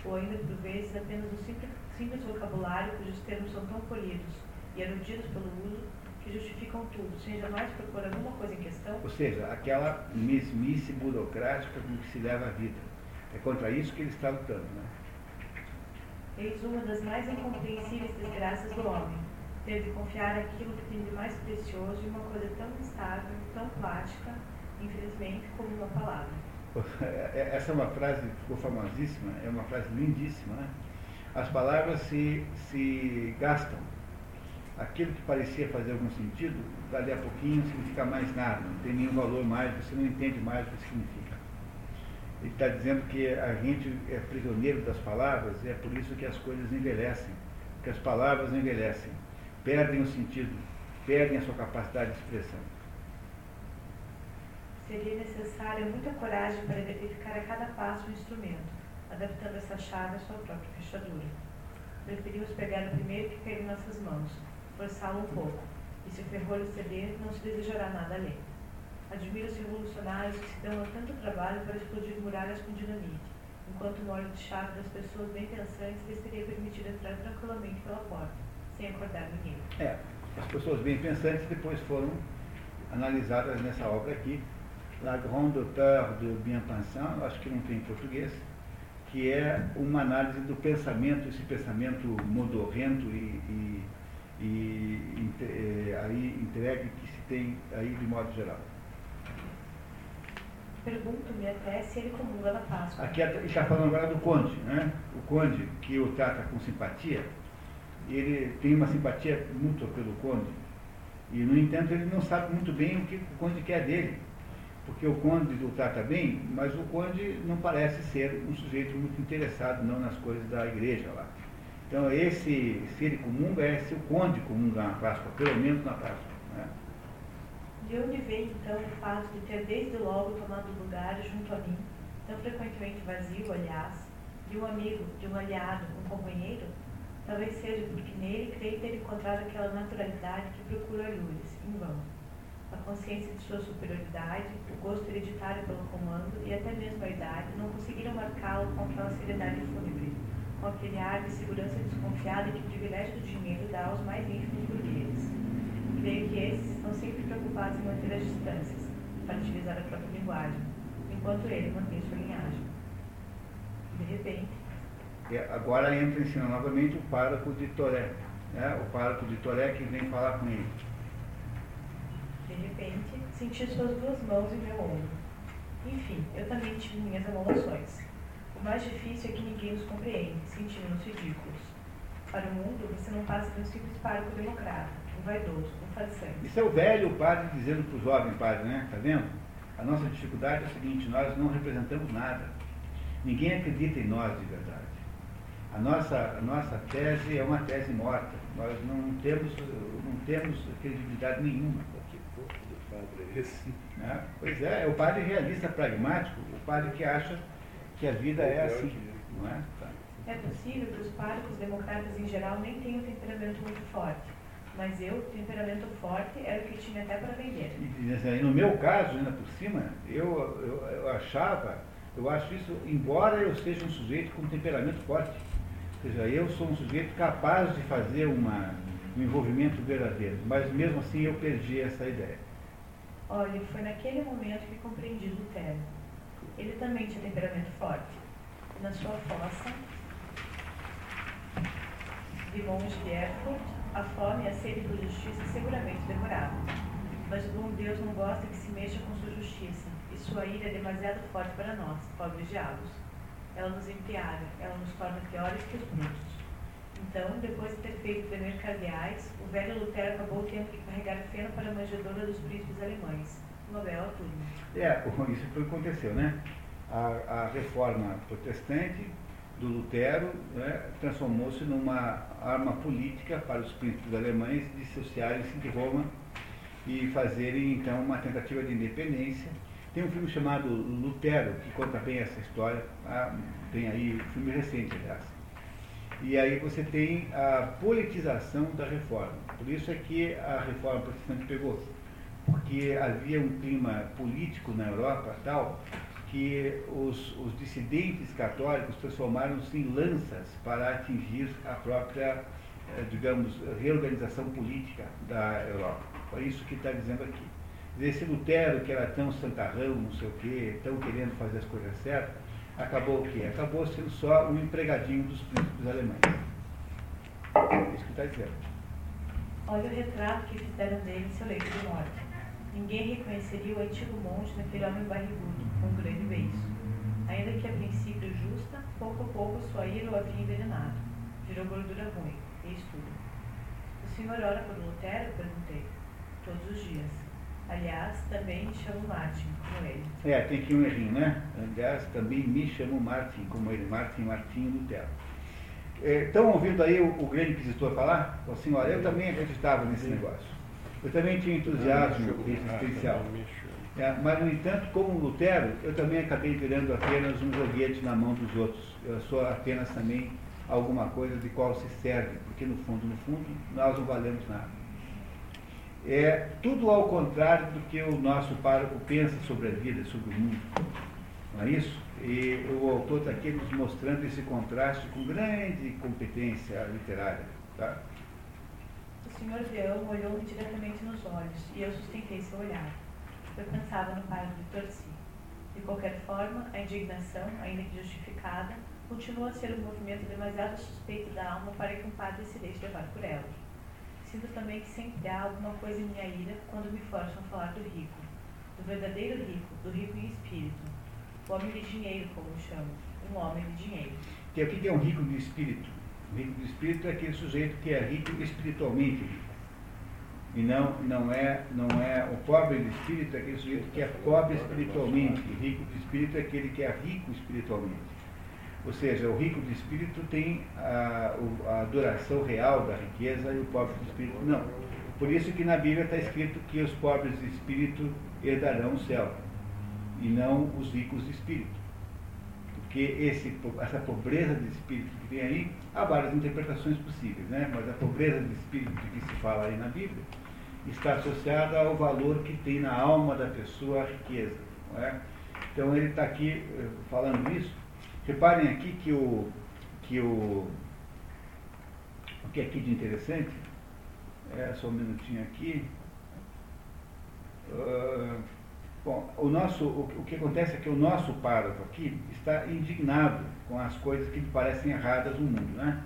ou ainda por vezes apenas o simples, vocabulário cujos termos são tão polidos e erudidos pelo uso que justificam tudo, sem jamais propor alguma coisa em questão? Ou seja, aquela mesmice burocrática com que se leva a vida. É contra isso que ele está lutando, né? Eis uma das mais incompreensíveis desgraças do homem, ter de confiar aquilo que tem de mais precioso em uma coisa tão instável, tão plástica, infelizmente, como uma palavra. Essa é uma frase que ficou famosíssima, é uma frase lindíssima. Né? As palavras se, se gastam. Aquilo que parecia fazer algum sentido, dali a pouquinho não significa mais nada, não tem nenhum valor mais, você não entende mais o que significa. Ele está dizendo que a gente é prisioneiro das palavras e é por isso que as coisas envelhecem, que as palavras envelhecem, perdem o sentido, perdem a sua capacidade de expressão. Seria necessária muita coragem para identificar a cada passo o instrumento, adaptando essa chave à sua própria fechadura. Preferimos pegar o primeiro que caiu em nossas mãos, forçá-lo um pouco, e se o ferrolho ceder, não se desejará nada além. Admiro os revolucionários que se dão a tanto trabalho para explodir muralhas com dinamite, enquanto o molho de chave das pessoas bem pensantes lhes teria permitido entrar tranquilamente pela porta, sem acordar ninguém. É, as pessoas bem pensantes depois foram analisadas nessa obra aqui, La Grande Auteur de Bien-Pensant, acho que não tem em português, que é uma análise do pensamento, esse pensamento modorrento e, e, e, eh, aí entregue que se tem aí de modo geral. Pergunto-me até se ele comunga na Páscoa. Aqui está falando agora do conde, né? O conde que o trata com simpatia, ele tem uma simpatia mútua pelo conde. E, no entanto, ele não sabe muito bem o que o conde quer dele. Porque o conde o trata bem, mas o conde não parece ser um sujeito muito interessado não nas coisas da igreja lá. Então, esse, se ele comunga, é se o conde comunga na Páscoa, pelo menos na Páscoa. De onde vem, então, o fato de ter desde logo tomado lugar junto a mim, tão frequentemente vazio, aliás, de um amigo, de um aliado, um companheiro? Talvez seja porque nele creio ter encontrado aquela naturalidade que procura a em vão. A consciência de sua superioridade, o gosto hereditário pelo comando e até mesmo a idade não conseguiram marcá-lo com aquela seriedade fúnebre, com aquele ar de segurança desconfiada que o privilégio do dinheiro dá aos mais ínfimos burgueses. Creio que esses estão sempre preocupados em manter as distâncias, para utilizar a própria linguagem, enquanto ele mantém sua linhagem. De repente. E agora entra em cena novamente o pároco de Toré, né? o pároco de Toré que vem falar com ele. De repente, senti suas duas mãos em meu ombro. Enfim, eu também tive minhas emulações. O mais difícil é que ninguém nos compreende, sentindo-nos ridículos. Para o mundo, você não passa de um simples pároco democrata, um vaidoso, um farsante. Isso é o velho padre dizendo para o jovem padre, né? Está vendo? A nossa dificuldade é a seguinte, nós não representamos nada. Ninguém acredita em nós de verdade. A nossa, a nossa tese é uma tese morta. Nós não temos, não temos credibilidade nenhuma. É? Né? Pois é, é o padre realista pragmático, o padre que acha que a vida é assim. Não é? Tá. É possível que os párocos democratas em geral nem tenham um temperamento muito forte, mas eu, temperamento forte, era o que tinha até para vender. E, no meu caso, ainda por cima, eu, eu, eu achava, eu acho isso, embora eu seja um sujeito com temperamento forte, ou seja, eu sou um sujeito capaz de fazer uma, um envolvimento verdadeiro, mas mesmo assim eu perdi essa ideia. Olha, foi naquele momento que compreendi Lutero. Ele também tinha temperamento forte. Na sua fossa, de monge de Erfurt, a fome e a sede por justiça seguramente demoravam. Mas o bom Deus não gosta que se mexa com sua justiça, e sua ira é demasiado forte para nós, pobres diabos. Ela nos embriaga, ela nos torna piores que os brutos. Então, depois de ter feito tremer cardeais, o velho Lutero acabou tendo que carregar feno para a manjedoura dos príncipes alemães. Nobel turma. É, isso foi o que aconteceu, né? A, a reforma protestante do Lutero né, transformou-se numa arma política para os príncipes alemães dissociarem-se de Roma e fazerem então uma tentativa de independência. Tem um filme chamado Lutero que conta bem essa história, tá? tem aí um filme recente, aliás. E aí você tem a politização da reforma. Por isso é que a reforma protestante pegou, porque havia um clima político na Europa tal que os, os dissidentes católicos transformaram-se em lanças para atingir a própria, eh, digamos, reorganização política da Europa. É isso que está dizendo aqui. Esse Lutero, que era tão santarrão, não sei o quê, tão querendo fazer as coisas certas, acabou o quê? Acabou sendo só um empregadinho dos príncipes alemães. É isso que está dizendo. Olha o retrato que fizeram dele em seu leito de morte. Ninguém reconheceria o antigo monge naquele homem barrigudo, com um grande beiço. Ainda que a princípio justa, pouco a pouco sua ira o havia envenenado. Virou gordura ruim, eis tudo. O senhor ora por Lutero? Perguntei. Todos os dias. Aliás, também me chamo Martin, como ele. É, tem aqui um errinho, né? Aliás, também me chamo Martin, como ele. Martin Martin Lutero. Estão ouvindo aí o, o grande inquisitor falar? Falou assim, olha, eu também acreditava nesse negócio. Eu também tinha entusiasmo existencial. É, mas, no entanto, como Lutero, eu também acabei virando apenas um joguete na mão dos outros. Eu sou apenas também alguma coisa de qual se serve, porque no fundo, no fundo, nós não valemos nada. É tudo ao contrário do que o nosso pároco pensa sobre a vida, sobre o mundo. Não é isso? E o autor está aqui nos mostrando esse contraste com grande competência literária. Tá? O senhor Leão olhou-me diretamente nos olhos e eu sustentei seu olhar. Eu pensava no pai de Torci. De qualquer forma, a indignação, ainda que justificada, continua a ser um movimento demasiado suspeito da alma para que um padre se deixe levar por ela. Sinto também que sempre há alguma coisa em minha ira quando me forçam a falar do rico, do verdadeiro rico, do rico em espírito, o homem de dinheiro, como chamo, um homem de dinheiro. Que o que é um rico de espírito? O rico de espírito é aquele sujeito que é rico espiritualmente rico. E não, não, é, não é o pobre de espírito, é aquele sujeito que é pobre espiritualmente. Rico de espírito é aquele que é rico espiritualmente. Ou seja, o rico de espírito tem a, a adoração real da riqueza e o pobre de espírito não. Por isso que na Bíblia está escrito que os pobres de espírito herdarão o céu, e não os ricos de espírito. Porque esse, essa pobreza de espírito que tem aí, há várias interpretações possíveis, né? mas a pobreza de espírito que se fala aí na Bíblia está associada ao valor que tem na alma da pessoa a riqueza. É? Então ele está aqui eh, falando isso. Reparem aqui que o que o, o que é aqui de interessante, é só um minutinho aqui. Uh, bom, o, nosso, o, o, que acontece é que o nosso pároco aqui está indignado com as coisas que lhe parecem erradas no mundo, né?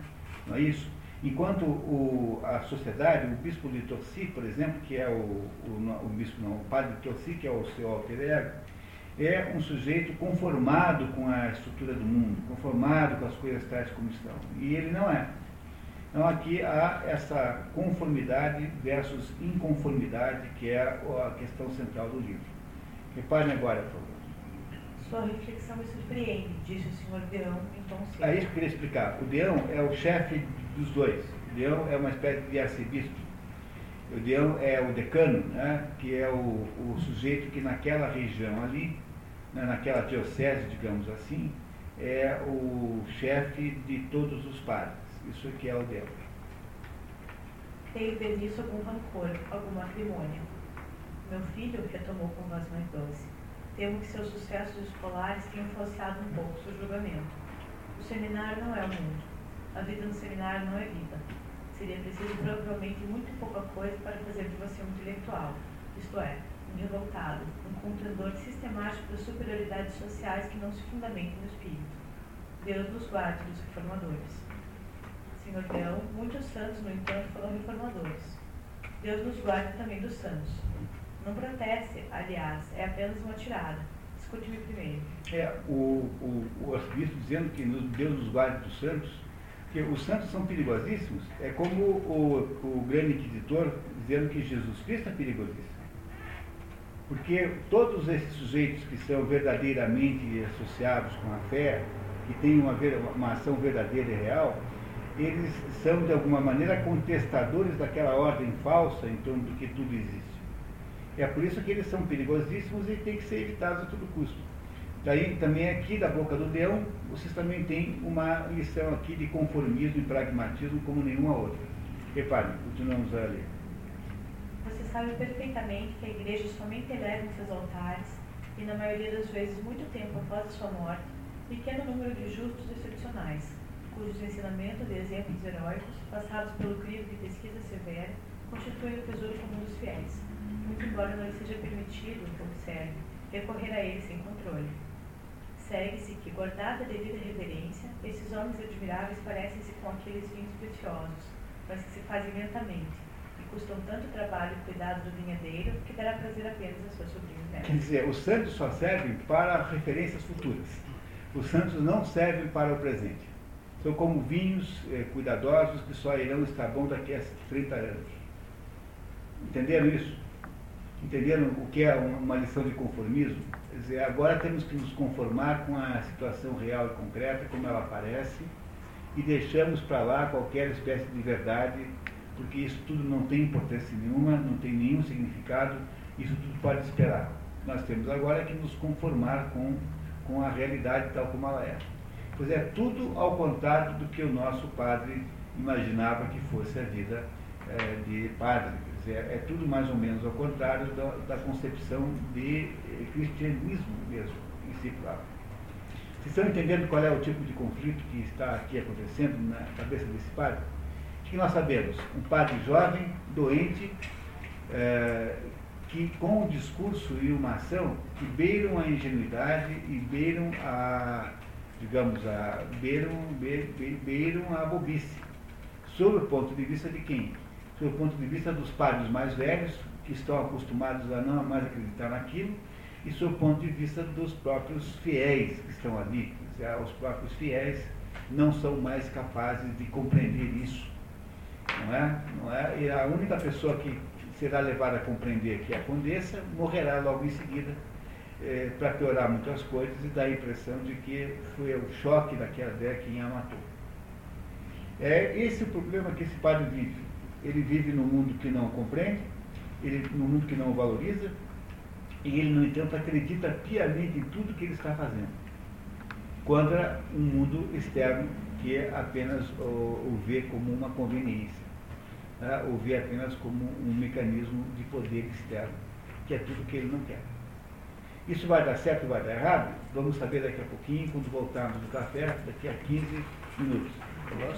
não é isso? Enquanto o, a sociedade, o bispo de Torci, por exemplo, que é o, o, o bispo não, o padre de Torci, que é o seu alter ego, é um sujeito conformado com a estrutura do mundo, conformado com as coisas tais como estão. E ele não é. Então aqui há essa conformidade versus inconformidade, que é a questão central do livro. Reparem agora, por favor. Sua reflexão me surpreende, disse o senhor Deão tom seco. É isso que eu queria explicar. O Deão é o chefe dos dois. O Deão é uma espécie de arcebispo. O Deão é o decano, né, que é o, o sujeito que naquela região ali naquela diocese, digamos assim, é o chefe de todos os padres. Isso aqui é o dela. Tenho nisso algum rancor, alguma acrimônia. Meu filho, retomou com voz mais doce, temo que seus sucessos escolares tenham falseado um pouco seu julgamento. O seminário não é o mundo. A vida no seminário não é vida. Seria preciso provavelmente muito pouca coisa para fazer de você um intelectual, isto é, revoltado, um contendor sistemático das superioridades sociais que não se fundamentam no espírito. Deus nos guarde dos reformadores. Senhor Deão, muitos santos, no entanto, foram reformadores. Deus nos guarde também dos santos. Não proteste, aliás, é apenas uma tirada. Escute-me primeiro. É, o, o, o arcebispo dizendo que Deus nos guarde dos santos, que os santos são perigosíssimos, é como o, o grande inquisitor dizendo que Jesus Cristo é perigosíssimo. Porque todos esses sujeitos que são verdadeiramente associados com a fé, que têm uma, uma ação verdadeira e real, eles são de alguma maneira contestadores daquela ordem falsa em torno do que tudo existe. É por isso que eles são perigosíssimos e têm que ser evitados a todo custo. Daí também aqui da boca do leão, vocês também têm uma lição aqui de conformismo e pragmatismo como nenhuma outra. Reparem, continuamos a ler. Você sabe perfeitamente que a igreja somente eleva em seus altares, e na maioria das vezes muito tempo após a sua morte, pequeno número de justos excepcionais, cujos ensinamentos de exemplos heróicos, passados pelo crivo de pesquisa severa, constituem o tesouro comum dos fiéis, muito embora não lhe seja permitido, observe, recorrer a ele sem controle. Segue-se que, guardada a devida reverência, esses homens admiráveis parecem-se com aqueles vinhos preciosos, mas que se fazem lentamente, custam tanto trabalho e cuidado do vinhadeiro que dará prazer apenas a seus sobrinhos netos. Quer dizer, os santos só servem para referências futuras. Os santos não servem para o presente. São como vinhos eh, cuidadosos que só irão estar bom daqui a 30 anos. Entenderam isso? Entenderam o que é uma lição de conformismo? Quer dizer, agora temos que nos conformar com a situação real e concreta, como ela aparece, e deixamos para lá qualquer espécie de verdade porque isso tudo não tem importância nenhuma, não tem nenhum significado, isso tudo pode esperar. Nós temos agora que nos conformar com, com a realidade tal como ela é. Pois é, tudo ao contrário do que o nosso padre imaginava que fosse a vida é, de padre. Dizer, é tudo mais ou menos ao contrário da, da concepção de eh, cristianismo mesmo, em si próprio. Vocês estão entendendo qual é o tipo de conflito que está aqui acontecendo na cabeça desse padre? Que nós sabemos? Um padre jovem, doente, é, que com o discurso e uma ação que beiram a ingenuidade e beiram a, digamos, a, beiram, be, be, beiram a bobice. Sob o ponto de vista de quem? Sob o ponto de vista dos padres mais velhos, que estão acostumados a não mais acreditar naquilo, e sob o ponto de vista dos próprios fiéis que estão ali. Os próprios fiéis não são mais capazes de compreender isso não é? Não é? E a única pessoa que será levada a compreender que é a condessa morrerá logo em seguida, é, para piorar muitas coisas e dar a impressão de que foi o choque daquela ideia quem a matou. É esse o problema que esse padre vive. Ele vive num mundo que não compreende, ele, num mundo que não o valoriza, e ele, no entanto, acredita piamente em tudo que ele está fazendo, contra um mundo externo que apenas o, o vê como uma conveniência. né, ou vê apenas como um mecanismo de poder externo, que é tudo que ele não quer. Isso vai dar certo ou vai dar errado? Vamos saber daqui a pouquinho, quando voltarmos do café, daqui a 15 minutos.